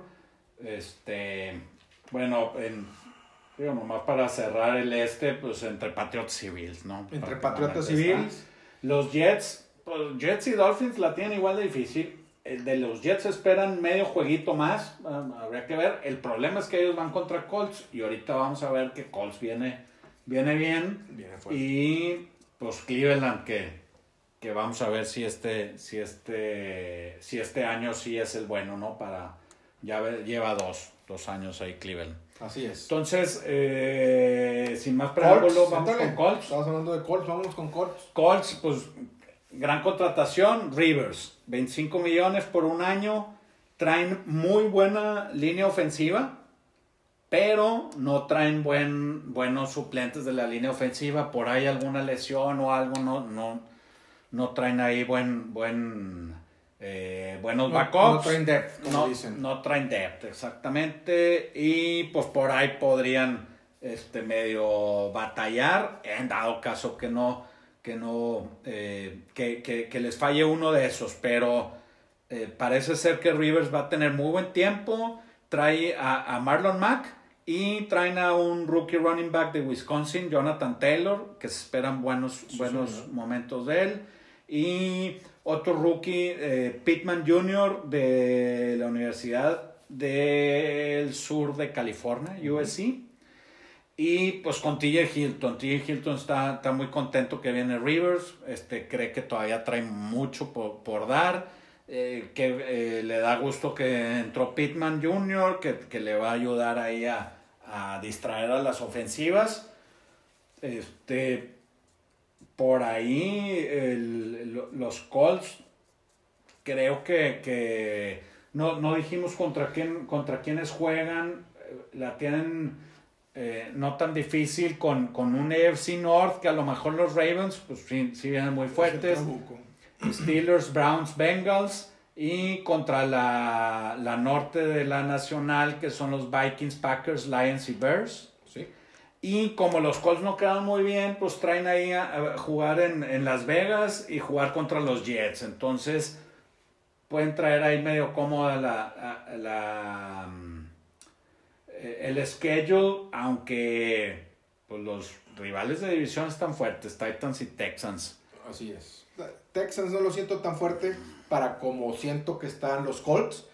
Este, bueno, en, digo, nomás para cerrar el este, pues entre Patriots y Bills, ¿no? Entre Patriots y Bills. Los Jets, pues Jets y Dolphins la tienen igual de difícil. De los Jets esperan medio jueguito más, habría que ver. El problema es que ellos van contra Colts y ahorita vamos a ver que Colts viene viene bien. y pues Cleveland que, que vamos a ver si este, si este, si este año sí es el bueno, ¿no? Para, ya lleva dos, dos años ahí Cleveland. Así es. Entonces, eh, sin más preámbulos, vamos con Colts. Estamos hablando de Colts, vamos con Colts. Colts, pues, gran contratación, Rivers, 25 millones por un año, traen muy buena línea ofensiva, pero no traen buen, buenos suplentes de la línea ofensiva. Por ahí alguna lesión o algo, no, no, no traen ahí buen, buen, eh, buenos backups. No traen depth, como dicen. No traen depth, exactamente. Y pues por ahí podrían este, medio batallar, en dado caso que no, que no, eh, que, que, que, les falle uno de esos. Pero eh, parece ser que Rivers va a tener muy buen tiempo. Trae a, a Marlon Mack y traen a un rookie running back de Wisconsin, Jonathan Taylor, que se esperan buenos, buenos momentos de él. Y otro rookie, eh, Pittman Jr. de la Universidad del Sur de California, USC. Y pues con TJ Hilton. TJ Hilton está, está muy contento que viene Rivers. Este, cree que todavía trae mucho por, por dar. Eh, que eh, le da gusto que entró Pittman Jr., que, que le va a ayudar ahí a, a distraer a las ofensivas. Este, por ahí los Colts, creo que, no, dijimos contra, quién, contra quiénes juegan, la tienen eh, no tan difícil con, con un AFC North que a lo mejor los Ravens, pues sí, sí vienen muy fuertes. Steelers, Browns, Bengals y contra la, la, norte de la nacional, que son los Vikings, Packers, Lions y Bears. Sí. Y como los Colts no quedan muy bien, pues traen ahí a, jugar en, en, Las Vegas y jugar contra los Jets. Entonces, pueden traer ahí medio cómoda la, la, el schedule, aunque pues, los rivales de división están fuertes, Titans y Texans. Así es. Texans no lo siento tan fuerte para como siento que están los Colts,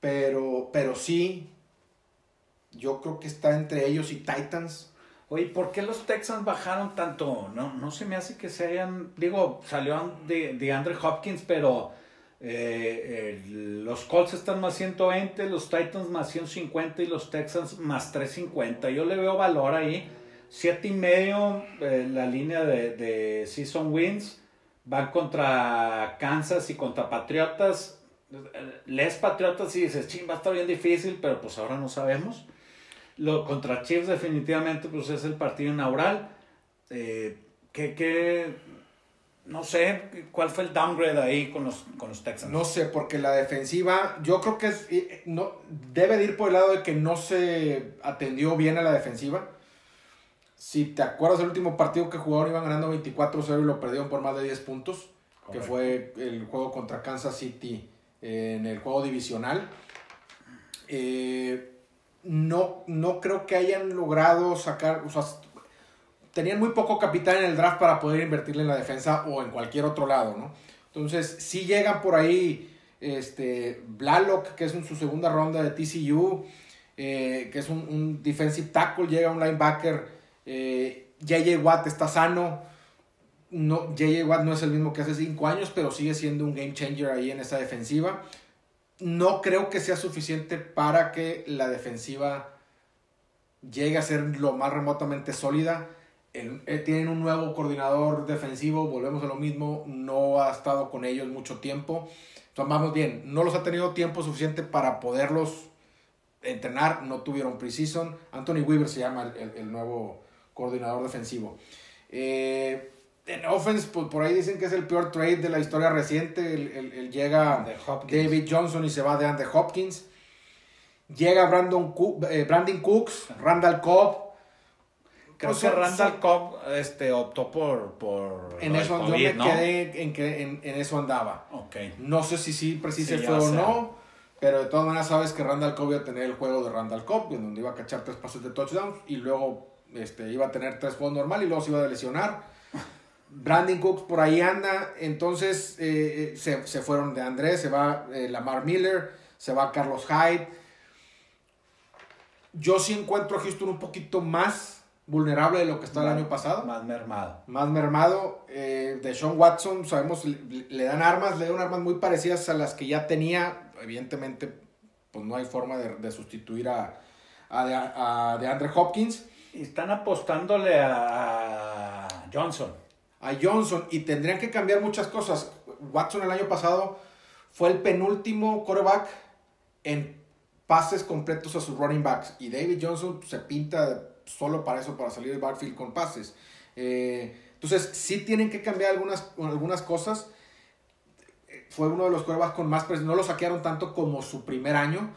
pero, pero sí, yo creo que está entre ellos y Titans. Oye, ¿por qué los Texans bajaron tanto? No, no se me hace que se hayan, digo, salió de, de Andre Hopkins, pero eh, los Colts están más 120, los Titans más 150 y los Texans más 350. Yo le veo valor ahí. Siete y medio eh, la línea de, de season wins van contra Kansas y contra Patriotas. Les Patriotas y dices, ching, va a estar bien difícil, pero pues ahora no sabemos. Lo, contra Chiefs definitivamente pues es el partido inaugural. Eh, ¿qué, no sé, ¿cuál fue el downgrade ahí con los, con los Texans? No sé, porque la defensiva, yo creo que es, no, debe de ir por el lado de que no se atendió bien a la defensiva. Si te acuerdas del último partido que jugaron, iban ganando 24-0 y lo perdieron por más de 10 puntos, que fue el juego contra Kansas City en el juego divisional. Eh, no, no creo que hayan logrado sacar, o sea, tenían muy poco capital en el draft para poder invertirle en la defensa o en cualquier otro lado, ¿no? Entonces, si llegan por ahí este, Blalock, que es en su segunda ronda de TCU, eh, que es un, un defensive tackle, llega un linebacker eh, JJ Watt está sano. No, JJ Watt no es el mismo que hace 5 años, pero sigue siendo un game changer ahí en esa defensiva. No creo que sea suficiente para que la defensiva llegue a ser lo más remotamente sólida. Eh, tienen un nuevo coordinador defensivo, volvemos a lo mismo, no ha estado con ellos mucho tiempo. Entonces, vamos bien, no los ha tenido tiempo suficiente para poderlos entrenar, no tuvieron preseason. Anthony Weaver se llama el, nuevo coordinador defensivo. Eh, en offense, pues, por ahí dicen que es el peor trade de la historia reciente. El, llega David Johnson y se va de Andre Hopkins. Llega Brandon eh, Brandon Cooks, Randall Cobb. Creo que Randall Cobb este, optó por, por en eso yo me quedé en que en, eso andaba. No sé si sí precise fue o no, pero de todas maneras sabes que Randall Cobb iba a tener el juego de Randall Cobb, en donde iba a cachar tres pases de touchdown y luego este, iba a tener tres juegos normal y luego se iba a lesionar. Brandon Cooks por ahí anda, entonces eh, eh, se, se, fueron de Andrés, se va eh, Lamar Miller, se va Carlos Hyde. Yo sí encuentro a Houston un poquito más vulnerable de lo que está el año pasado. Más mermado. Más mermado. Eh, de Sean Watson, sabemos, le, dan armas, le dan armas muy parecidas a las que ya tenía. Evidentemente, pues no hay forma de, sustituir a, a, de, Andre Hopkins. Y están apostándole a Johnson. A Johnson. Y tendrían que cambiar muchas cosas. Watson el año pasado fue el penúltimo quarterback en pases completos a sus running backs. Y David Johnson se pinta solo para eso, para salir del backfield con pases. Eh, entonces, sí tienen que cambiar algunas, algunas cosas. Fue uno de los quarterbacks con más presión. No lo saquearon tanto como su primer año,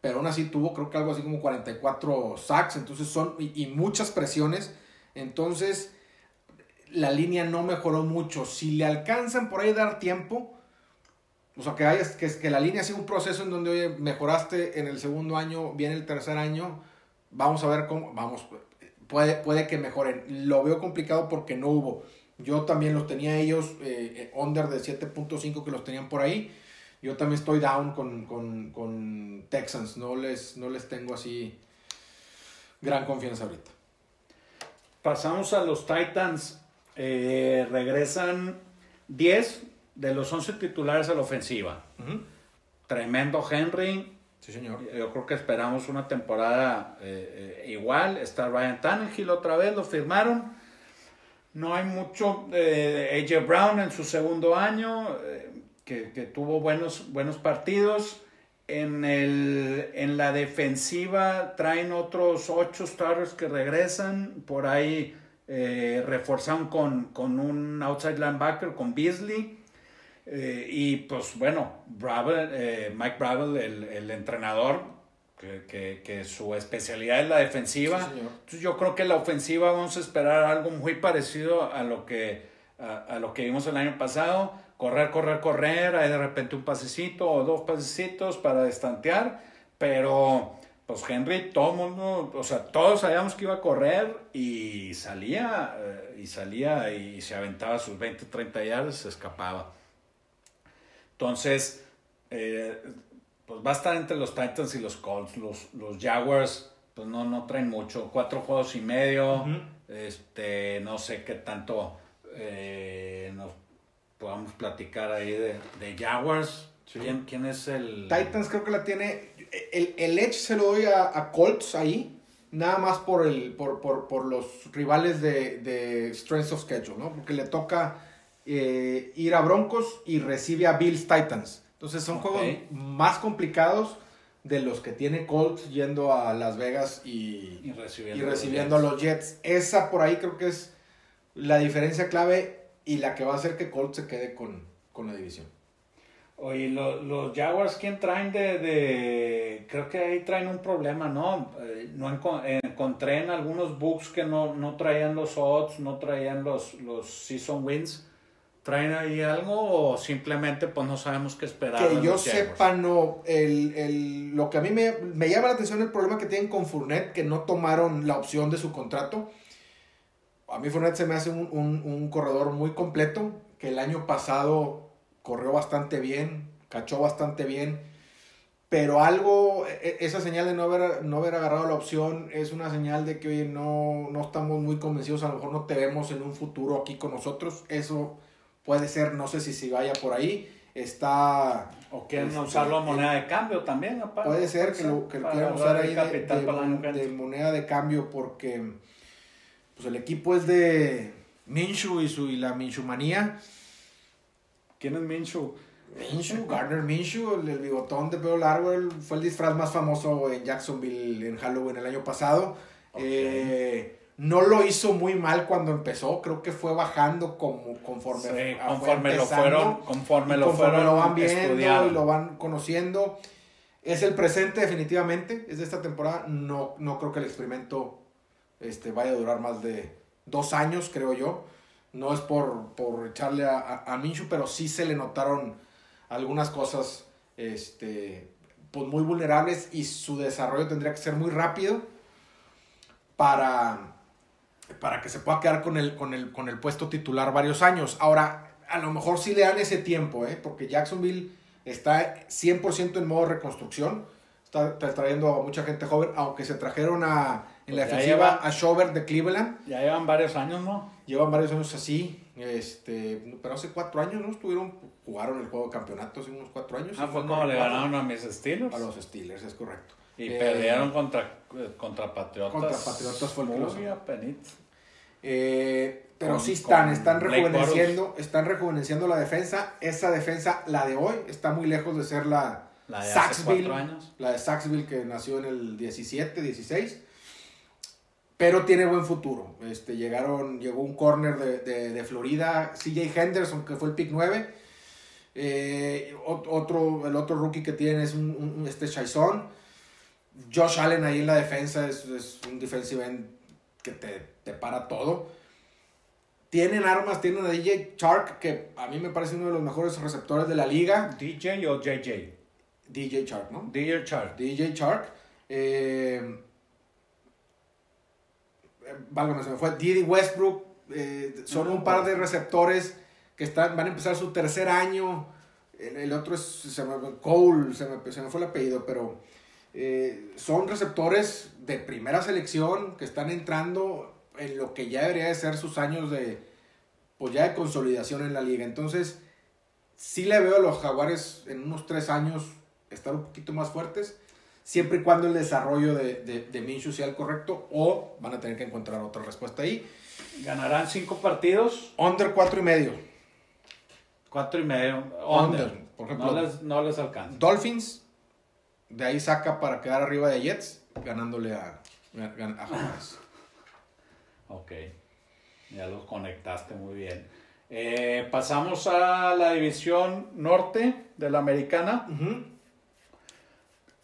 pero aún así tuvo, creo que algo así como 44 sacks. Entonces, son. Y, muchas presiones. Entonces, la línea no mejoró mucho. Si le alcanzan por ahí dar tiempo. O sea, que, haya, que, que la línea sea un proceso en donde, oye, mejoraste en el segundo año, viene el tercer año, Vamos a ver cómo, vamos, puede, puede que mejoren. Lo veo complicado porque no hubo. Yo también los tenía ellos eh, under de 7.5 que los tenían por ahí. Yo también estoy down con, Texans. No les, no les tengo así gran confianza ahorita. Pasamos a los Titans. Eh, regresan 10 de los 11 titulares a la ofensiva. Tremendo Henry, Sí, señor. Yo creo que esperamos una temporada eh, eh, igual. Está Ryan Tannehill otra vez, lo firmaron. No hay mucho. Eh, AJ Brown en su segundo año, que, tuvo buenos, buenos partidos. En, el, en la defensiva traen otros ocho starters que regresan. Por ahí reforzan con, con un outside linebacker, con Beasley. Eh, y pues bueno, eh, Mike Bravel, el, entrenador, que, su especialidad es la defensiva. Entonces yo creo que la ofensiva vamos a esperar algo muy parecido a lo que, a, lo que vimos el año pasado. Correr, correr, correr, hay de repente un pasecito o dos pasecitos para destantear, pero pues Henry, todo mundo, o sea, todos sabíamos que iba a correr y salía, eh, y salía y se aventaba sus 20, 30 yardas, se escapaba. Entonces, eh, pues va a estar entre los Titans y los Colts. Los, los Jaguars, pues no, no traen mucho. Cuatro juegos y medio. Este, no sé qué tanto eh, nos podamos platicar ahí de, de Jaguars. ¿Quién, es el...? Titans creo que la tiene... El, el Edge se lo doy a, Colts ahí. Nada más por, el, por, por, por los rivales de, de Strength of Schedule, ¿no? Porque le toca eh, ir a Broncos y recibe a Bills Titans. Entonces son juegos más complicados de los que tiene Colts yendo a Las Vegas y, recibiendo, a los Jets. Esa por ahí creo que es la diferencia clave y la que va a hacer que Colts se quede con, la división. Oye, los, Jaguars, ¿quién traen de, Creo que ahí traen un problema, ¿no? Eh, no encontré en algunos books que no, no traían los odds, no traían los, los season wins. ¿Traen ahí algo o simplemente pues no sabemos qué esperar? Que yo sepa, no. El, el, lo que a mí me, me, llama la atención el problema que tienen con Fournette, que no tomaron la opción de su contrato. A mí Fournette se me hace un, un, un corredor muy completo, que el año pasado corrió bastante bien, cachó bastante bien, pero algo, e, e, esa señal de no haber, no haber agarrado la opción es una señal de que, oye, no, no estamos muy convencidos, a lo mejor no te vemos en un futuro aquí con nosotros. Eso Puede ser, no sé si, si vaya por ahí. Está. O quieren este, usarlo a moneda de cambio también, aparte. Puede ser que lo, que lo quieran usar ahí de, moneda de cambio porque pues el equipo es de Minshu y, su, y la Minshu manía. ¿Quién es Minshu? Minshew, Gardner Minshew, el, bigotón de pelo largo, fue el disfraz más famoso en Jacksonville en Halloween el año pasado. Eh, no lo hizo muy mal cuando empezó, creo que fue bajando como, conforme, conforme lo fueron, conforme lo fueron lo van viendo y lo van conociendo. Es el presente definitivamente, es de esta temporada. No, no creo que el experimento este, vaya a durar más de dos años, creo yo. No es por, por echarle a, a, Minshew, pero sí se le notaron algunas cosas este, pues muy vulnerables y su desarrollo tendría que ser muy rápido para, para que se pueda quedar con el, con, el, con el puesto titular varios años. Ahora, a lo mejor sí le dan ese tiempo, ¿eh? porque Jacksonville está 100% en modo reconstrucción. Está, trayendo a mucha gente joven, aunque se trajeron a, en la defensiva a Shover de Cleveland. Ya llevan varios años, ¿no? Llevan varios años así. Este, pero hace cuatro años, ¿no? Estuvieron, jugaron el juego de campeonato hace unos cuatro años. Ah, fue como le ganaron a mis Steelers. A los Steelers, es correcto. Y perdieron contra, contra Patriotas. Contra Patriotas fue el Muy eh, pero sí están, están rejuveneciendo, están rejuveneciendo la defensa. Esa defensa, la de hoy, está muy lejos de ser la, la de Saxville, años. La de Saxville que nació en el 17, 16. Pero tiene buen futuro. Este, llegaron, llegó un corner de, de, Florida, CJ Henderson, que fue el pick 9. Eh, otro, el otro rookie que tiene es un, este Chaison. Josh Allen ahí en la defensa es, es un defensive end que te, te, para todo. Tienen armas, tienen a DJ Chark, que a mí me parece uno de los mejores receptores de la liga. ¿DJ o JJ? DJ Chark, ¿no? DJ Chark. DJ Chark. Eh, válgame, se me fue. Didi Westbrook. Eh, son un par de receptores que están, van a empezar su tercer año. El, otro es se me, Cole, se me, se me fue el apellido, pero eh, son receptores de primera selección que están entrando en lo que ya debería de ser sus años de, pues ya de consolidación en la liga. Entonces, sí le veo a los jaguares en unos tres años estar un poquito más fuertes, siempre y cuando el desarrollo de, de, de Minshew sea el correcto, o van a tener que encontrar otra respuesta ahí. ¿Ganarán cinco partidos? Under cuatro y medio. Cuatro y medio. Under. por ejemplo. No les, no les alcanza. Dolphins de ahí saca para quedar arriba de Jets, ganándole a, a, ok, ya los conectaste muy bien. Eh, pasamos a la división norte de la americana.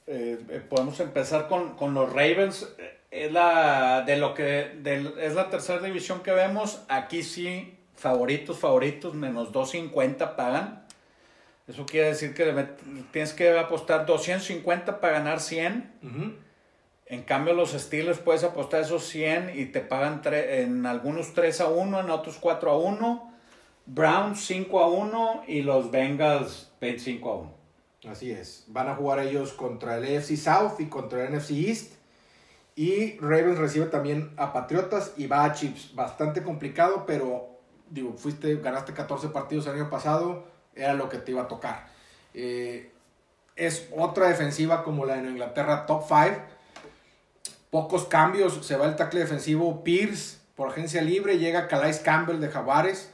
Eh, eh, podemos empezar con, con, los Ravens. Es la, de lo que, es la tercera división que vemos. Aquí sí, favoritos, favoritos, menos 250 pagan. Eso quiere decir que tienes que apostar 250 para ganar 100. En cambio, los Steelers puedes apostar esos 100 y te pagan en algunos 3 a 1, en otros 4 a 1. Browns 5 a 1 y los Bengals 25 a 1. Así es. Van a jugar ellos contra el AFC South y contra el NFC East. Y Ravens recibe también a Patriotas y va a Chips. Bastante complicado, pero digo, fuiste, ganaste 14 partidos el año pasado era lo que te iba a tocar. Eh, es otra defensiva como la de Inglaterra, top 5. Pocos cambios, se va el tackle defensivo Pierce por agencia libre, llega Calais Campbell de Jaguares.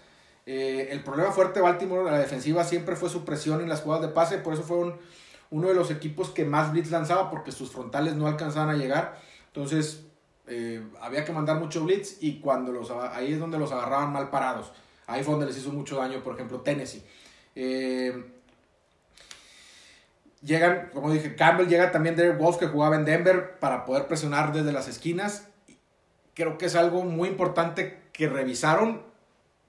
Eh, el problema fuerte de Baltimore, la defensiva siempre fue su presión en las jugadas de pase, por eso fueron uno de los equipos que más blitz lanzaba porque sus frontales no alcanzaban a llegar. Entonces eh, había que mandar mucho blitz y cuando los, ahí es donde los agarraban mal parados. Ahí fue donde les hizo mucho daño, por ejemplo, Tennessee. Eh, llegan, como dije, Campbell llega también Derek Wolf que jugaba en Denver para poder presionar desde las esquinas. Creo que es algo muy importante que revisaron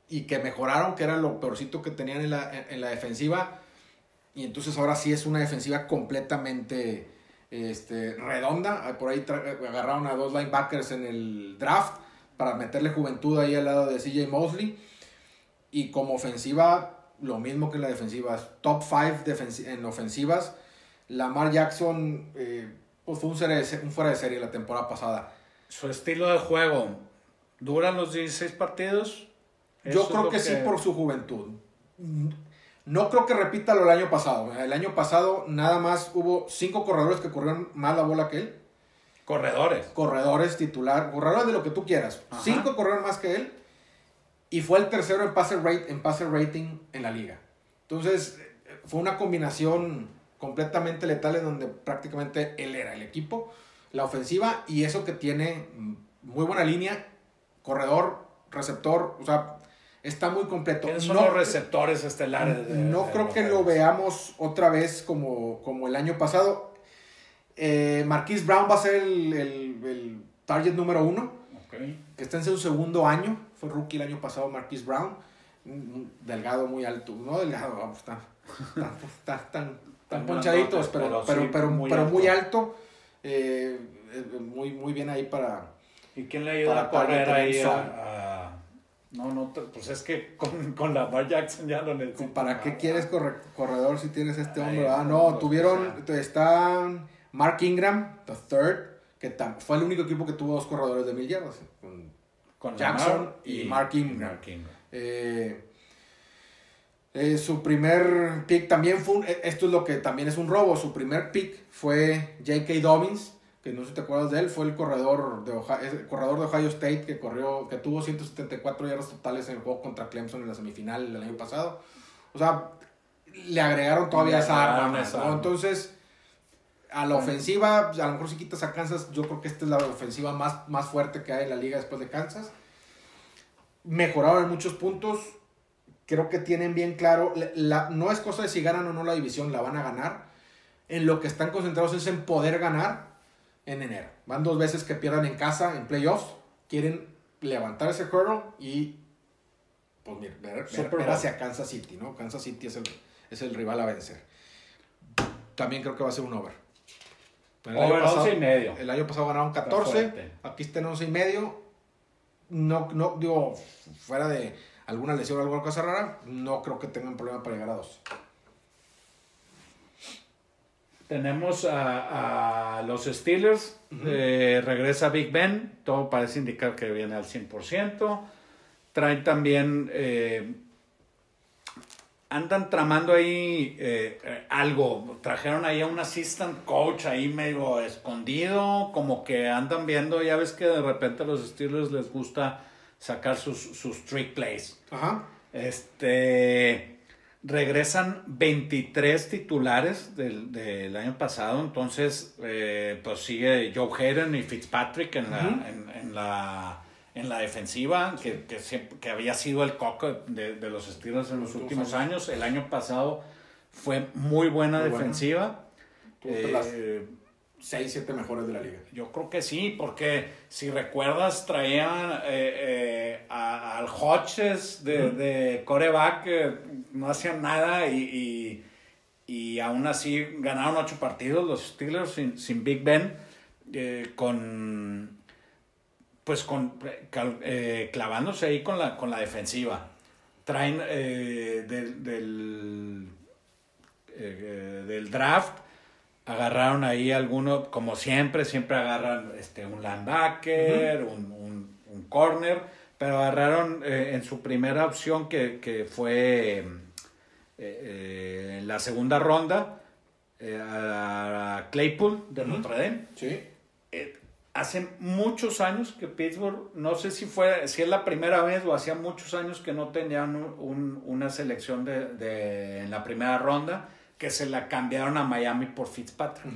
y que mejoraron, que era lo peorcito que tenían en la, en la defensiva. Y entonces ahora sí es una defensiva completamente este, redonda. Por ahí agarraron a dos linebackers en el draft para meterle juventud ahí al lado de CJ Mosley. Y como ofensiva lo mismo que la defensiva. Top 5 en ofensivas. Lamar Jackson eh, pues fue un, un, fuera de serie la temporada pasada. Su estilo de juego, ¿duran los 16 partidos? Yo creo que, sí por su juventud. No creo que repita lo del año pasado. El año pasado nada más hubo 5 corredores que corrieron más la bola que él. Corredores. Corredores titular, corredores de lo que tú quieras. 5 corrieron más que él y fue el tercero en pase, rate, en pase rating en la liga. Entonces, fue una combinación completamente letal en donde prácticamente él era el equipo, la ofensiva y eso que tiene muy buena línea, corredor, receptor, o sea, está muy completo. son los receptores estelares? no creo que lo veamos otra vez como, como el año pasado. Eh, Marquise Brown va a ser el, el, target número uno, que está en su segundo año, fue rookie el año pasado Marquise Brown, delgado, muy alto, no delgado, vamos, está, tan, tan ponchaditos, pero, pero, pero, muy, pero muy alto, eh, eh, muy, muy bien ahí para... ¿Y quién le ayuda a correr ahí a, No, no, pues es que con, con la Bar Jackson ya lo necesito. ¿Para qué quieres corredor si tienes este hombre? Ah, no, tuvieron, está Mark Ingram, the third, que fue el único equipo que tuvo dos corredores de mil yardas, con, Jackson y, Mark Ingram. Eh, eh, su primer pick también fue, eh, esto es lo que también es un robo, su primer pick fue J.K. Dobbins, que no sé si te acuerdas de él, fue el corredor de Ohio, corredor de Ohio State que corrió, que tuvo 174 yardas totales en el juego contra Clemson en la semifinal del año pasado. O sea, le agregaron todavía esa arma, Entonces, a la ofensiva, a lo mejor si quitas a Kansas, yo creo que esta es la ofensiva más, más fuerte que hay en la liga después de Kansas. Mejoraron en muchos puntos creo que tienen bien claro, la, no es cosa de si ganan o no la división, la van a ganar. En lo que están concentrados es en poder ganar en enero. Van dos veces que pierdan en casa, en playoffs, quieren levantar ese hurdle y pues mira, ver, hacia Kansas City, ¿no? Kansas City es el, es el rival a vencer. También creo que va a ser un over. El over año pasado, y medio. El año pasado ganaron 14, aquí están 11 y medio. No, no, digo, fuera de alguna lesión o alguna cosa rara, no creo que tengan problema para llegar a dos. Tenemos a, los Steelers, eh, regresa Big Ben, todo parece indicar que viene al 100%. Traen también, eh, andan tramando ahí eh, algo, trajeron ahí a un assistant coach ahí medio escondido, como que andan viendo, ya ves que de repente a los Steelers les gusta sacar sus, sus trick plays. Ajá. Este, regresan 23 titulares del, del año pasado, entonces eh, pues sigue Joe Hayden y Fitzpatrick en la, en, la, en la defensiva, que, que, que, había sido el coco de, de los Steelers en los últimos años. El año pasado fue muy buena defensiva. 6, 7 mejores de la liga. Yo creo que sí, porque si recuerdas, traían eh, eh, al Hodges de, de coreback, no hacían nada y, y, aún así ganaron 8 partidos los Steelers sin, Big Ben, eh, con pues con clavándose ahí con la, con la defensiva. Traen del, del, del draft agarraron ahí alguno, como siempre, siempre agarran este, un linebacker, un, un, un, corner, pero agarraron eh, en su primera opción que, que fue eh, eh, en la segunda ronda a Claypool de Notre Dame. Sí. Hace muchos años que Pittsburgh, no sé si fue, si es la primera vez o hacía muchos años que no tenían un, una selección de, de, en la primera ronda que se la cambiaron a Miami por Fitzpatrick.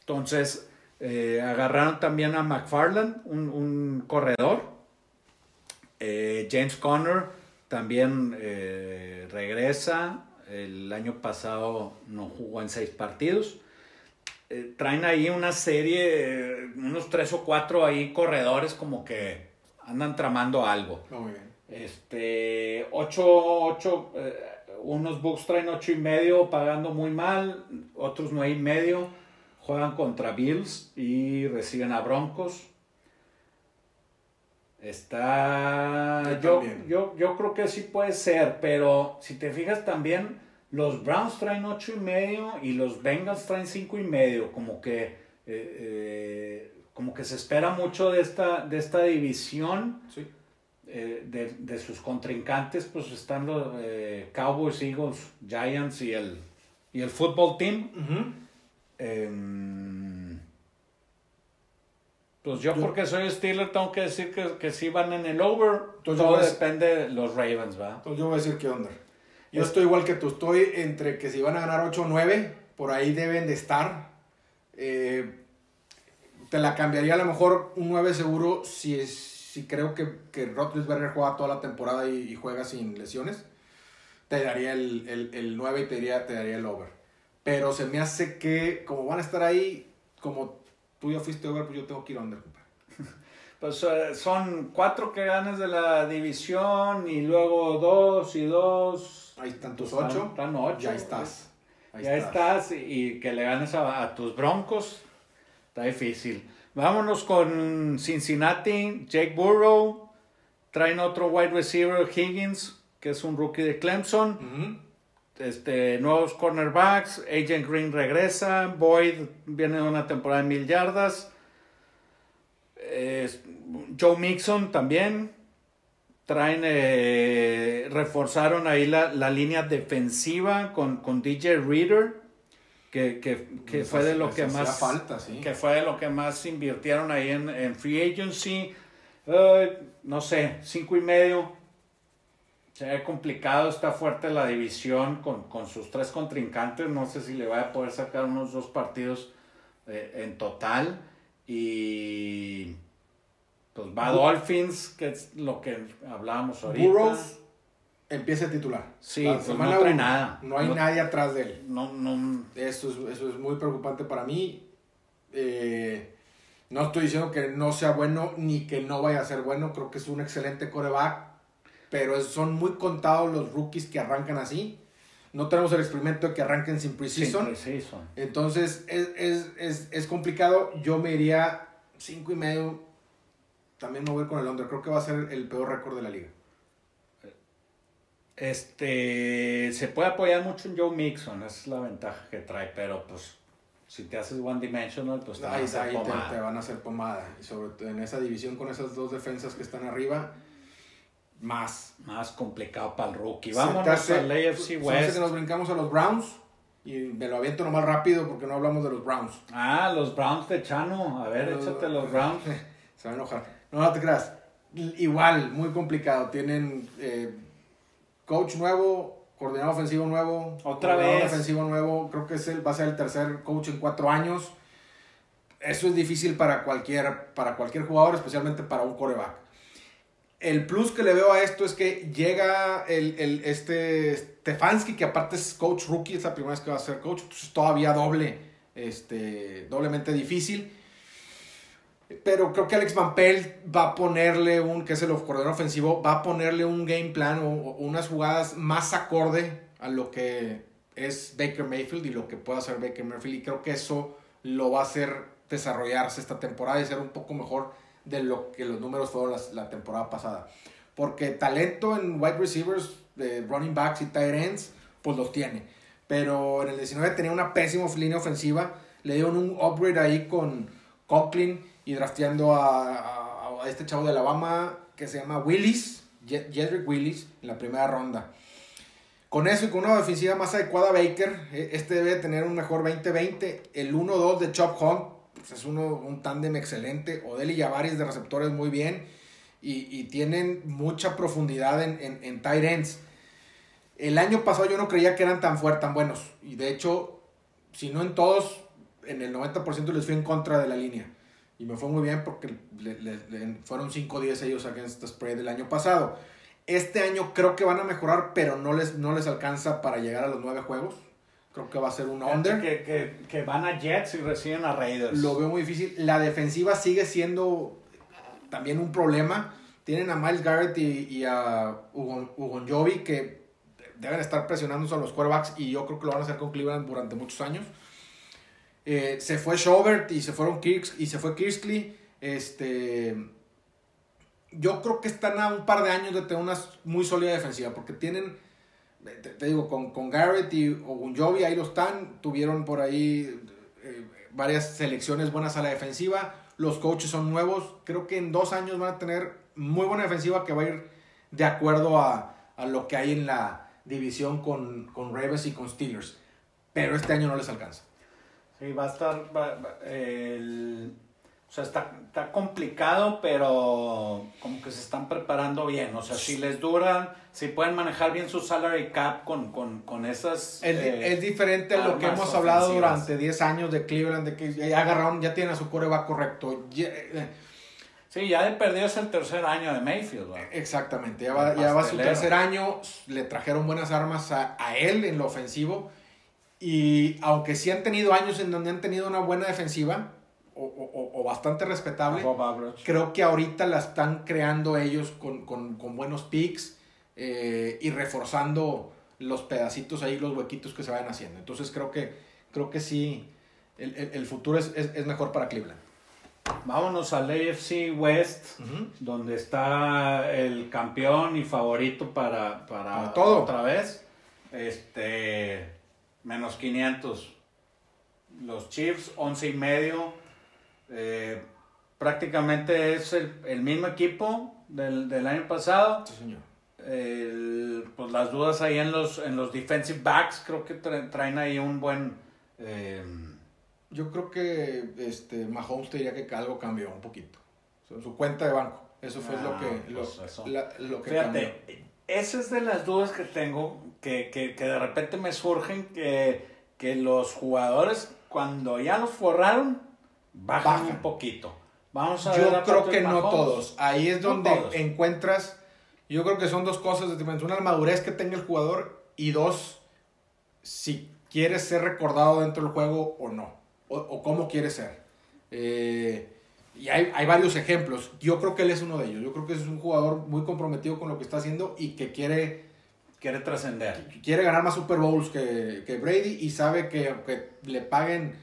Entonces, eh, agarraron también a McFarland, un, corredor. Eh, James Conner también eh, regresa. El año pasado no jugó en seis partidos. Traen ahí una serie, unos tres o cuatro ahí corredores como que andan tramando algo. Muy bien. Este, ocho, ocho unos Bucks traen ocho y medio pagando muy mal, otros nueve y medio juegan contra Bills y reciben a Broncos. Está. Yo, yo, yo, creo que sí puede ser, pero si te fijas también, los Browns traen ocho y medio y los Bengals traen cinco y medio. Como que. Eh, eh, como que se espera mucho de esta, de esta división. Sí. Eh, de, sus contrincantes, pues están los Cowboys, Eagles, Giants y el, y el Football Team. Em, pues yo, porque soy Steeler tengo que decir que, que sí van en el over. Todo depende de los Ravens, ¿va? Entonces yo voy a decir que under. Yo estoy igual que tú, estoy entre que si van a ganar 8 o 9, por ahí deben de estar. Eh, te la cambiaría a lo mejor un 9 seguro si, si creo que, que Roethlisberger juega toda la temporada y, juega sin lesiones. Te daría el, el, el 9 y te, daría, te daría el over. Pero se me hace que, como van a estar ahí, como tú ya fuiste over, pues yo tengo que ir under, Pues eh, son cuatro que ganas de la división y luego dos y dos. Ahí están tus ocho. Están, ocho. Ya estás. ya estás. y que le ganes a, tus broncos. Está difícil. Vámonos con Cincinnati, Jake Burrow. Traen otro wide receiver, Higgins, que es un rookie de Clemson. este, nuevos cornerbacks. Agent Green regresa. Boyd viene de una temporada de mil yardas. Joe Mixon también. Traen, eh, reforzaron ahí la, línea defensiva con, con DJ Reader, que, que, fue de lo que más falta, que fue de lo que más invirtieron ahí en, free agency. no sé, cinco y medio. Se ve complicado, está fuerte la división con, sus tres contrincantes. No sé si le va a poder sacar unos dos partidos eh, en total. Y pues va Dolphins, que es lo que hablábamos ahorita. Burrows empieza a titular. Sí, pues no trae nada. No hay nadie atrás de él. No, no. Eso es, eso es muy preocupante para mí. Eh, no estoy diciendo que no sea bueno ni que no vaya a ser bueno. Creo que es un excelente coreback. Pero son muy contados los rookies que arrancan así. No tenemos el experimento de que arranquen sin precision. Entonces es, es, es, es complicado. Yo me iría cinco y medio también me voy con el under. Creo que va a ser el peor récord de la liga. Este, se puede apoyar mucho en Joe Mixon, esa es la ventaja que trae, pero pues si te haces one dimensional, pues te van a hacer pomada. Te, van a hacer pomada. Y sobre todo en esa división con esas dos defensas que están arriba, más. Más complicado para el rookie. Vamos al AFC West. que nos brincamos a los Browns. Y me lo aviento nomás rápido porque no hablamos de los Browns. Ah, los Browns de Chano. A ver, échate los Browns. Se va a enojar. No, no te creas. Igual, muy complicado. Tienen eh, coach nuevo, coordinador ofensivo nuevo. Otra vez. ofensivo nuevo. Creo que es el, va a ser el tercer coach en cuatro años. Eso es difícil para cualquier, para cualquier jugador, especialmente para un coreback. El plus que le veo a esto es que llega el, el, este Stefanski, que aparte es coach rookie, es la primera vez que va a ser coach, entonces todavía doble, este, doblemente difícil. Pero creo que Alex Van Pelt va a ponerle un, que es el coordinador ofensivo, va a ponerle un game plan o, unas jugadas más acorde a lo que es Baker Mayfield y lo que puede hacer Baker Mayfield. Y creo que eso lo va a hacer desarrollarse esta temporada y ser un poco mejor de lo que los números fueron la, temporada pasada. Porque talento en wide receivers, de running backs y tight ends, pues los tiene. Pero en el 19 tenía una pésima línea ofensiva. Le dieron un upgrade ahí con Conklin y drafteando a, este chavo de Alabama que se llama Willis, Jedrick Willis, en la primera ronda. Con eso y con una defensiva más adecuada Baker, e, este debe tener un mejor 2020. El 1-2 de Chop Hunt pues es uno, un tándem excelente. Odell y Javaris de receptores muy bien. Y, y tienen mucha profundidad en, en, en, tight ends. El año pasado yo no creía que eran tan fuertes, tan buenos. Y de hecho, si no en todos, en el 90% les fui en contra de la línea. Y me fue muy bien porque le, fueron 5-10 ellos against the spread del año pasado. Este año creo que van a mejorar, pero no les, no les alcanza para llegar a los 9 juegos. Creo que va a ser un under. Que, que, que, van a Jets y reciben a Raiders. Lo veo muy difícil. La defensiva sigue siendo también un problema. Tienen a Miles Garrett y, a Hugo, Jovi que deben estar presionando a los quarterbacks y yo creo que lo van a hacer con Cleveland durante muchos años. Eh, se fue Schobert y se fueron Kirks y se fue Kirsley. Este, yo creo que están a un par de años de tener una muy sólida defensiva porque tienen, te, digo, con, con, Garrett y Ogunjobi ahí lo están. Tuvieron por ahí eh, varias selecciones buenas a la defensiva. Los coaches son nuevos. Creo que en dos años van a tener muy buena defensiva que va a ir de acuerdo a, a lo que hay en la división con, con y con Steelers. Pero este año no les alcanza. Sí, va a estar. el, sea, está, está complicado, pero como que se están preparando bien. O sea, si les duran, si pueden manejar bien su salary cap con, con, con esas... Es, eh, es diferente a lo que hemos hablado durante 10 años de Cleveland, de que ya agarraron, ya tienen a su coreback correcto. Ya- eh, Sí, ya de perdido es el tercer año de Mayfield. ¿verdad? Exactamente, ya va, ya va su tercer año, le trajeron buenas armas a, a él en lo ofensivo y aunque sí han tenido años en donde han tenido una buena defensiva o, o- o bastante respetable, creo que ahorita la están creando ellos con, con- con buenos picks eh, y reforzando los pedacitos ahí, los huequitos que se vayan haciendo. Entonces creo que, creo que sí, el, el- el futuro es, es- es mejor para Cleveland. Vámonos al AFC West, donde está el campeón y favorito para, para, Para todo. otra vez. Este, menos 500. Los Chiefs, 11 y medio. Eh, prácticamente es el, el mismo equipo del, del año pasado. Sí, señor. El- pues las dudas ahí en los, en los defensive backs, creo que tra- traen ahí un buen... eh, Yo creo que este, Mahomes te diría que algo cambió un poquito. Su, su cuenta de banco. Eso fue Ah, lo que, lo, pues la- lo que cambió. Esa es de las dudas que tengo, que, que, que de repente me surgen, que, que los jugadores cuando ya los forraron, bajan, Bajan. un poquito. Vamos a Yo creo que no todos. Ahí es donde encuentras. Yo creo que son dos cosas. Una, la madurez que tenga el jugador. Y dos, si quieres ser recordado dentro del juego o no. O, o cómo quieres ser. Eh, y hay, hay varios ejemplos. Yo creo que él es uno de ellos. Yo creo que es un jugador muy comprometido con lo que está haciendo y que quiere, Quiere trascender. quiere ganar más Super Bowls que, que Brady y sabe que aunque le paguen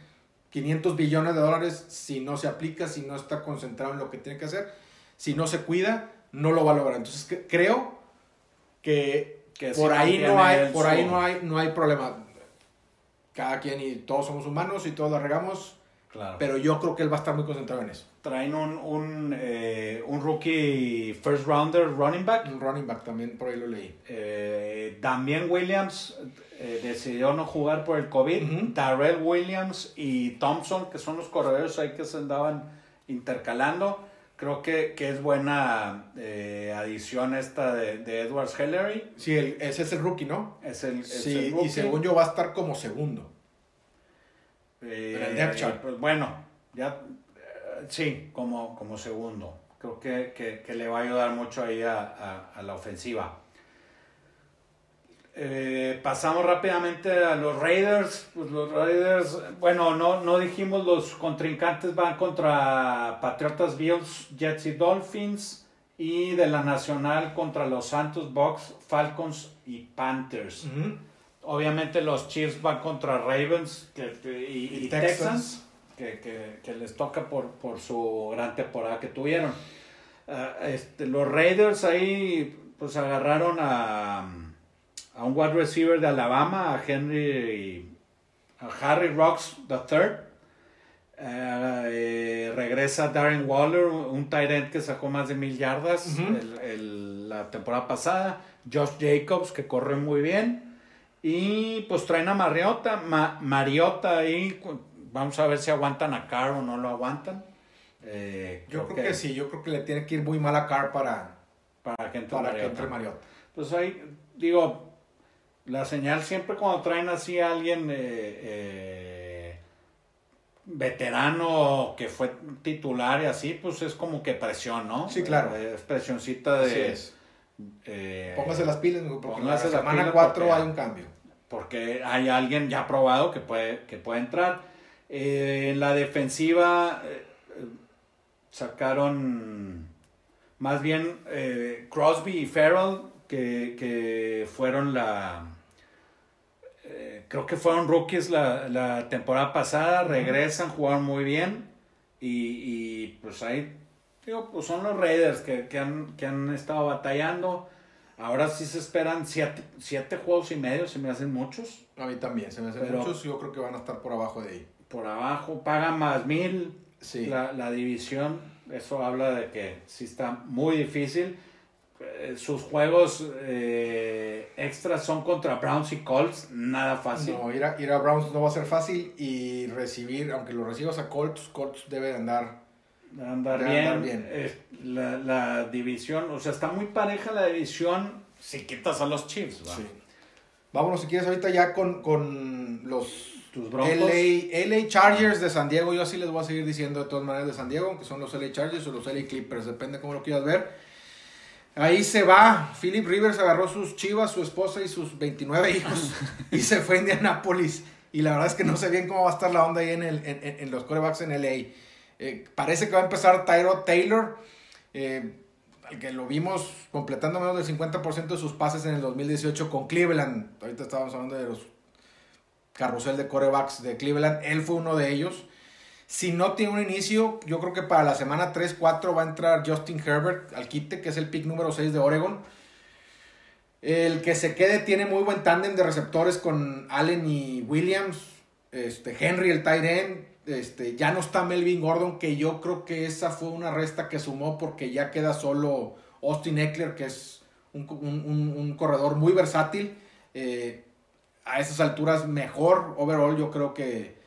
500 billones de dólares, si no se aplica, si no está concentrado en lo que tiene que hacer, si no se cuida, no lo va a lograr. Entonces cre- creo que, Que por ahí no hay, por ahí no hay, no hay problema. Cada quien y todos somos humanos y todos la regamos, Claro. pero yo creo que él va a estar muy concentrado en eso. Traen un, un, eh, un rookie first rounder running back. Un running back también por ahí lo leí. Eh, Damien Williams eh, decidió no jugar por el COVID. Ujú. Darrell Williams y Thompson, que son los corredores ahí que se andaban intercalando. Creo que, que es buena eh, adición esta de, de Edwards Hillary. Sí, el- ese es el rookie, ¿no? Es el, es Sí, el rookie. y según yo va a estar como segundo. Eh, el depth chart. pues bueno, ya eh, sí, como, como segundo. Creo que, que- que le va a ayudar mucho ahí a, a- a la ofensiva. Eh, pasamos rápidamente a los Raiders. Pues los Raiders, bueno, no, no dijimos los contrincantes van contra Patriotas, Bills, Jets y Dolphins. Y de la Nacional contra los Santos, Bucks, Falcons y Panthers. Obviamente los Chiefs van contra Ravens que- que- y, Y y Texans. Texans, que, que- les toca por, por su gran temporada que tuvieron. Ah, este, los Raiders ahí pues agarraron a, a un wide receiver de Alabama, a Henry, a Harry Rocks III. Ah, eh, regresa Darren Waller, un tight end que sacó más de mil yardas Ujú. el- el- la temporada pasada. Josh Jacobs, que corre muy bien. Y pues traen a Mariota, Ma- Mariota ahí. Vamos a ver si aguantan a Carr o no lo aguantan. Eh, Yo creo que, sí, yo creo que le tiene que ir muy mal a Carr para, Para que entre para que Mariota. entre Mariota. Pues ahí, digo, la señal siempre cuando traen así a alguien eh, eh, veterano que fue titular y así, pues es como que presión, ¿no? Sí, claro. Eh, Es presioncita de... Así es. Eh, Póngase las pilas, porque la semana pilas 4 porque- hay un cambio. porque hay alguien ya probado que puede, que puede entrar. Eh, en la defensiva eh, sacaron más bien eh, Crosby y Farrell, que, que fueron la... creo que fueron rookies la, la temporada pasada, regresan, jugaron muy bien y, y, pues ahí, digo, pues son los Raiders que, que han, que han estado batallando. Ahora sí se esperan siete, siete juegos y medio, se me hacen muchos. A mí también, se me hacen Pero- muchos. Yo creo que van a estar por abajo de ahí. Por abajo, pagan más mil Sí. la, la división. Eso habla de que sí está muy difícil. Eh, sus juegos eh, extras son contra Browns y Colts, nada fácil. No, ir a, ir a Browns no va a ser fácil y recibir, aunque lo recibas a Colts, Colts debe de andar De andar bien. la, la, división, o sea, está muy pareja la división si quitas a los Chiefs. ¿va? Sí. Vámonos si quieres ahorita ya con, con los LA, Chargers de San Diego. Yo así les voy a seguir diciendo de todas maneras de San Diego, que son los LA Chargers o los LA Clippers, depende cómo lo quieras ver. Ahí se va. Philip Rivers agarró sus chivas, su esposa y sus 29 hijos y se fue a Indianapolis. Y la verdad es que no sé bien cómo va a estar la onda ahí en, el, en, en los corebacks en LA. Eh, parece que va a empezar Tyro Taylor, eh, que lo vimos completando menos del 50% de sus pases en el 2018 con Cleveland. Ahorita estábamos hablando de los carrusel de corebacks de Cleveland. Él fue uno de ellos. Si no tiene un inicio, yo creo que para la semana 3-4 va a entrar Justin Herbert al quite, que es el pick número 6 de Oregon. El que se quede tiene muy buen tándem de receptores con Allen y Williams. Este, Henry, el tight end. Este, ya no está Melvin Gordon, que yo creo que esa fue una resta que sumó porque ya queda solo Austin Eckler, que es un, corredor muy versátil. Eh, a esas alturas mejor overall yo creo que,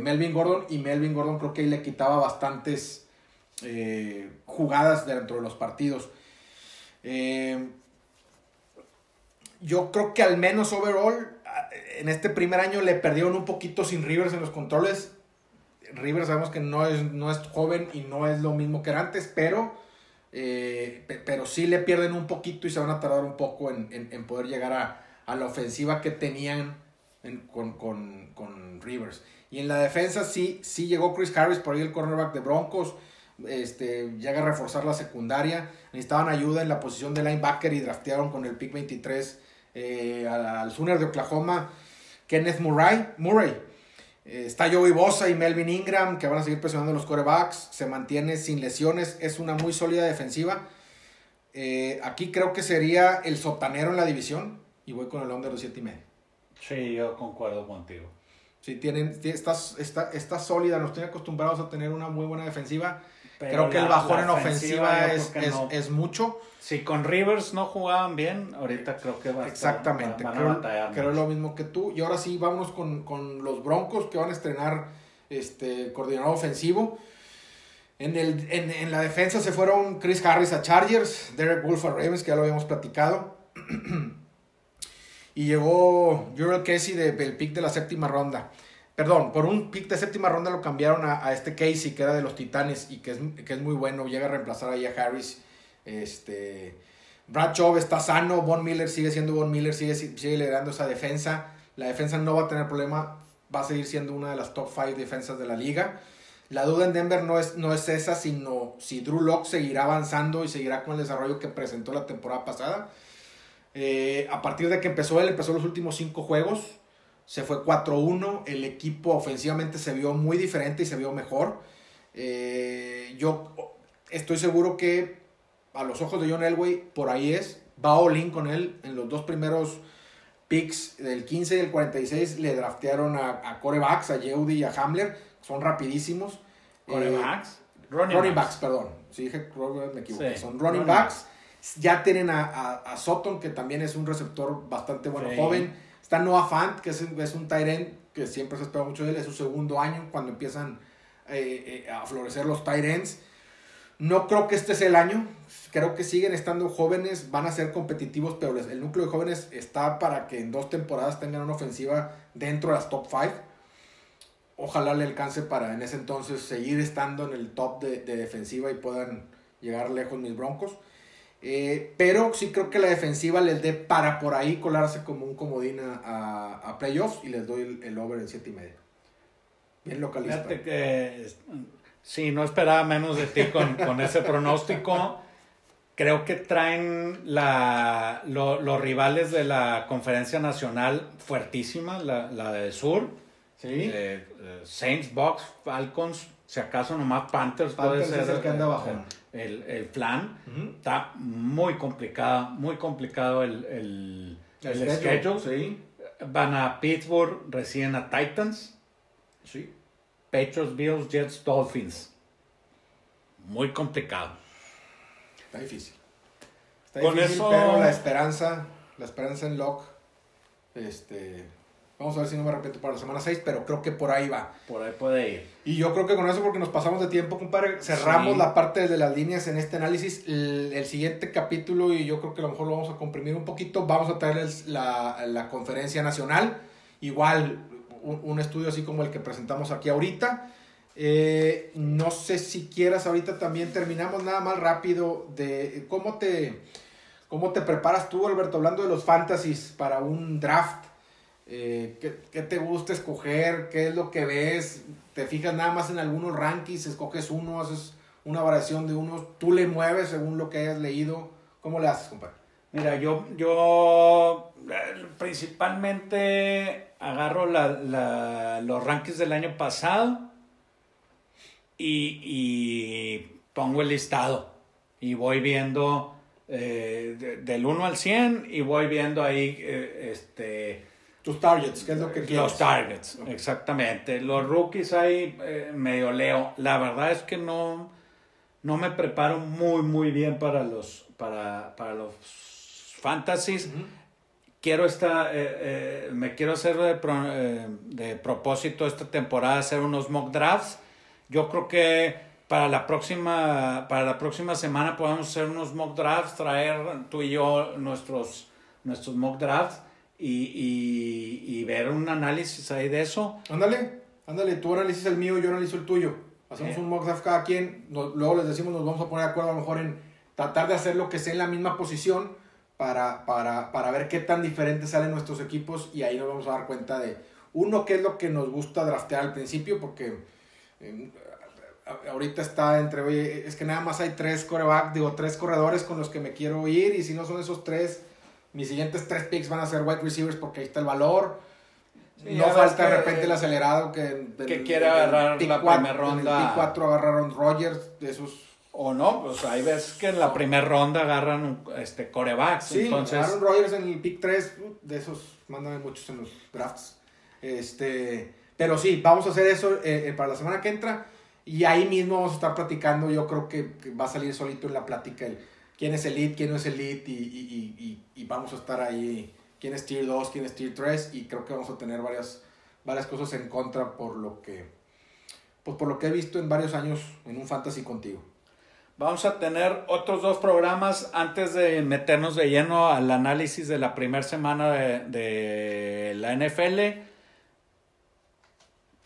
Melvin Gordon y Melvin Gordon creo que le quitaba bastantes eh, jugadas dentro de los partidos. Eh, yo creo que al menos overall en este primer año le perdieron un poquito sin Rivers en los controles. Rivers sabemos que no es, no es joven y no es lo mismo que era antes, pero, eh, pero sí le pierden un poquito y se van a tardar un poco en poder llegar a, a la ofensiva que tenían con, Rivers. Y en la defensa sí, sí llegó Chris Harris, por ahí el cornerback de Broncos. Este, llega a reforzar la secundaria. Necesitaban ayuda en la posición de linebacker y draftearon con el pick 23 eh, al, Sooner de Oklahoma, Kenneth Murray. Murray. Eh, está Joey Bosa y Melvin Ingram que van a seguir presionando los corebacks. Se mantiene sin lesiones. Es una muy sólida defensiva. Eh, aquí creo que sería el sotanero en la división y voy con el under de 7 y medio. Sí, yo concuerdo contigo. Sí, tienen, está, está, está sólida, nos tienen acostumbrados a tener una muy buena defensiva. Creo que el bajón en ofensiva es, es, mucho. Si con Rivers no jugaban bien, ahorita creo que va a Exactamente, creo, creo lo mismo que tú. Y ahora sí, vámonos con, con, los Broncos que van a estrenar este coordinador ofensivo. En, el, en, en, la defensa se fueron Chris Harris a Chargers, Derek Wolf a Ravens, que ya lo habíamos platicado. y llegó Jurel Casey del pick de la séptima ronda. Perdón, por un pick de séptima ronda lo cambiaron a, este Casey, que era de los Titanes y que es, que es muy bueno. Llega a reemplazar ahí a Harris. Este, Brad Chubb está sano. Von Miller sigue siendo Von Miller, sigue, sigue liderando esa defensa. La defensa no va a tener problema. Va a seguir siendo una de las top 5 defensas de la liga. La duda en Denver no es, no es esa, sino si Drew Locke seguirá avanzando y seguirá con el desarrollo que presentó la temporada pasada. Eh, a partir de que empezó él, empezó los últimos cinco juegos, se fue 4-1, el equipo ofensivamente se vio muy diferente y se vio mejor. Eh, yo estoy seguro que a los ojos de John Elway, por ahí es, va all con él en los dos primeros picks del 15 y el 46 le draftearon a, a corebacks, a Yeudi y a Hamler, son rapidísimos. ¿Corebacks? Eh, running, backs. perdón. Si dije me equivoqué. son running, backs. Ya tienen a, a, Sutton, que también es un receptor bastante bueno, joven. Está Noah Fant, que es, un tight que siempre se espera mucho de él. Es su segundo año cuando empiezan eh, eh, a florecer los ends. No creo que este sea el año. Creo que siguen estando jóvenes, van a ser competitivos, pero el núcleo de jóvenes está para que en dos temporadas tengan una ofensiva dentro de las top 5. Ojalá le alcance para en ese entonces seguir estando en el top de, de defensiva y puedan llegar lejos mis broncos. Eh, pero sí creo que la defensiva les dé para por ahí colarse como un comodín a, a, playoffs y les doy el, over en 7 y medio. Bien localista. Fíjate que sí, no esperaba menos de ti con, con ese pronóstico. Creo que traen la, los rivales de la conferencia nacional fuertísima, la, la de Sur. Sí. Eh, eh, Saints, Bucks, Falcons, si acaso nomás Panthers, puede ser. el que anda abajo el, el plan. Está muy complicado, muy complicado el, el, el, schedule. Van a Pittsburgh, reciben a Titans. Sí. Patriots, Bills, Jets, Dolphins. Muy complicado. Está difícil. Está Con difícil, eso... pero la esperanza, la esperanza en Locke, este, Vamos a ver si no me arrepiento para la semana 6, pero creo que por ahí va. Por ahí puede ir. Y yo creo que con eso, porque nos pasamos de tiempo, compadre, cerramos Sí. la parte de las líneas en este análisis. El, el siguiente capítulo, y yo creo que a lo mejor lo vamos a comprimir un poquito, vamos a traerles la, la conferencia nacional. Igual, un, un estudio así como el que presentamos aquí ahorita. Eh, no sé si quieras ahorita también terminamos nada más rápido de cómo te, cómo te preparas tú, Alberto, hablando de los fantasies para un draft. Eh, ¿qué, te gusta escoger? ¿Qué es lo que ves? ¿Te fijas nada más en algunos rankings? ¿Escoges uno? ¿Haces una variación de uno? ¿Tú le mueves según lo que hayas leído? ¿Cómo le haces, compadre? Mira, yo, yo eh, principalmente agarro la, la- los rankings del año pasado y, y pongo el listado y voy viendo eh, de- del 1 al 100 y voy viendo ahí eh, este, Tus targets, ¿qué es lo que quieres? los targets, exactamente. Los rookies ahí eh, medio leo. La verdad es que no, no me preparo muy, muy bien para los, para, para los fantasies. Quiero esta, eh, eh, me quiero hacer de, pro- de propósito esta temporada hacer unos mock drafts. Yo creo que para la próxima, para la próxima semana podemos hacer unos mock drafts, traer tú y yo nuestros, nuestros mock drafts y, y, y ver un análisis ahí de eso. Ándale, ándale, tú analices el mío, yo analizo el tuyo. Hacemos un mock draft cada quien, luego les decimos, nos vamos a poner de acuerdo a lo mejor en tratar de hacer lo que sea en la misma posición para, para, para ver qué tan diferentes salen nuestros equipos y ahí nos vamos a dar cuenta de, uno, qué es lo que nos gusta draftear al principio, porque eh, a- ahorita está entre, oye, es que nada más hay tres coreback, digo, tres corredores con los que me quiero ir y si no son esos tres, mis siguientes tres picks van a ser wide receivers porque ahí está el valor. Sí, no falta de que- repente el acelerado que, que quiere agarrar pick la cuatro- primera En ronda. el pick 4 agarraron Rogers, de esos. O no, pues ahí ves que en la primera ronda agarran este corebacks. Sí, entonces, Aaron Rodgers en el pick 3, de esos, mándame muchos en los drafts. Este, pero sí, vamos a hacer eso eh, eh, para la semana que entra. Y ahí mismo vamos a estar platicando. Yo creo que, que va a salir solito en la plática el quién es el lead, quién no es el lead. Y, y, y, vamos a estar ahí. Quién es tier 2, quién es tier 3. Y creo que vamos a tener varias, varias cosas en contra por lo que. Pues por lo que he visto en varios años en un fantasy contigo. Vamos a tener otros dos programas antes de meternos de lleno al análisis de la primera semana de, de la NFL.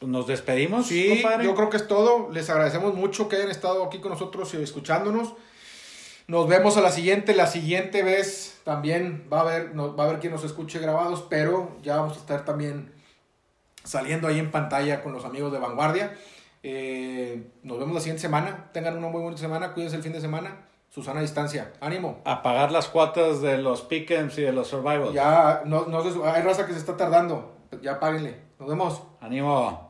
Nos despedimos, Sí, compadre. yo creo que es todo. Les agradecemos mucho que hayan estado aquí con nosotros y escuchándonos. Nos vemos a la siguiente. La siguiente vez también va a haber, no- va a haber quien nos escuche grabados, pero ya vamos a estar también saliendo ahí en pantalla con los amigos de Vanguardia. Eh, nos vemos la siguiente semana. Tengan una muy buena semana. Cuídense el fin de semana. Susana distancia. Ánimo. A pagar las cuotas de los pick'ems y de los survivals. Ya, no, no hay raza que se está tardando. Ya páguenle. Nos vemos. Ánimo.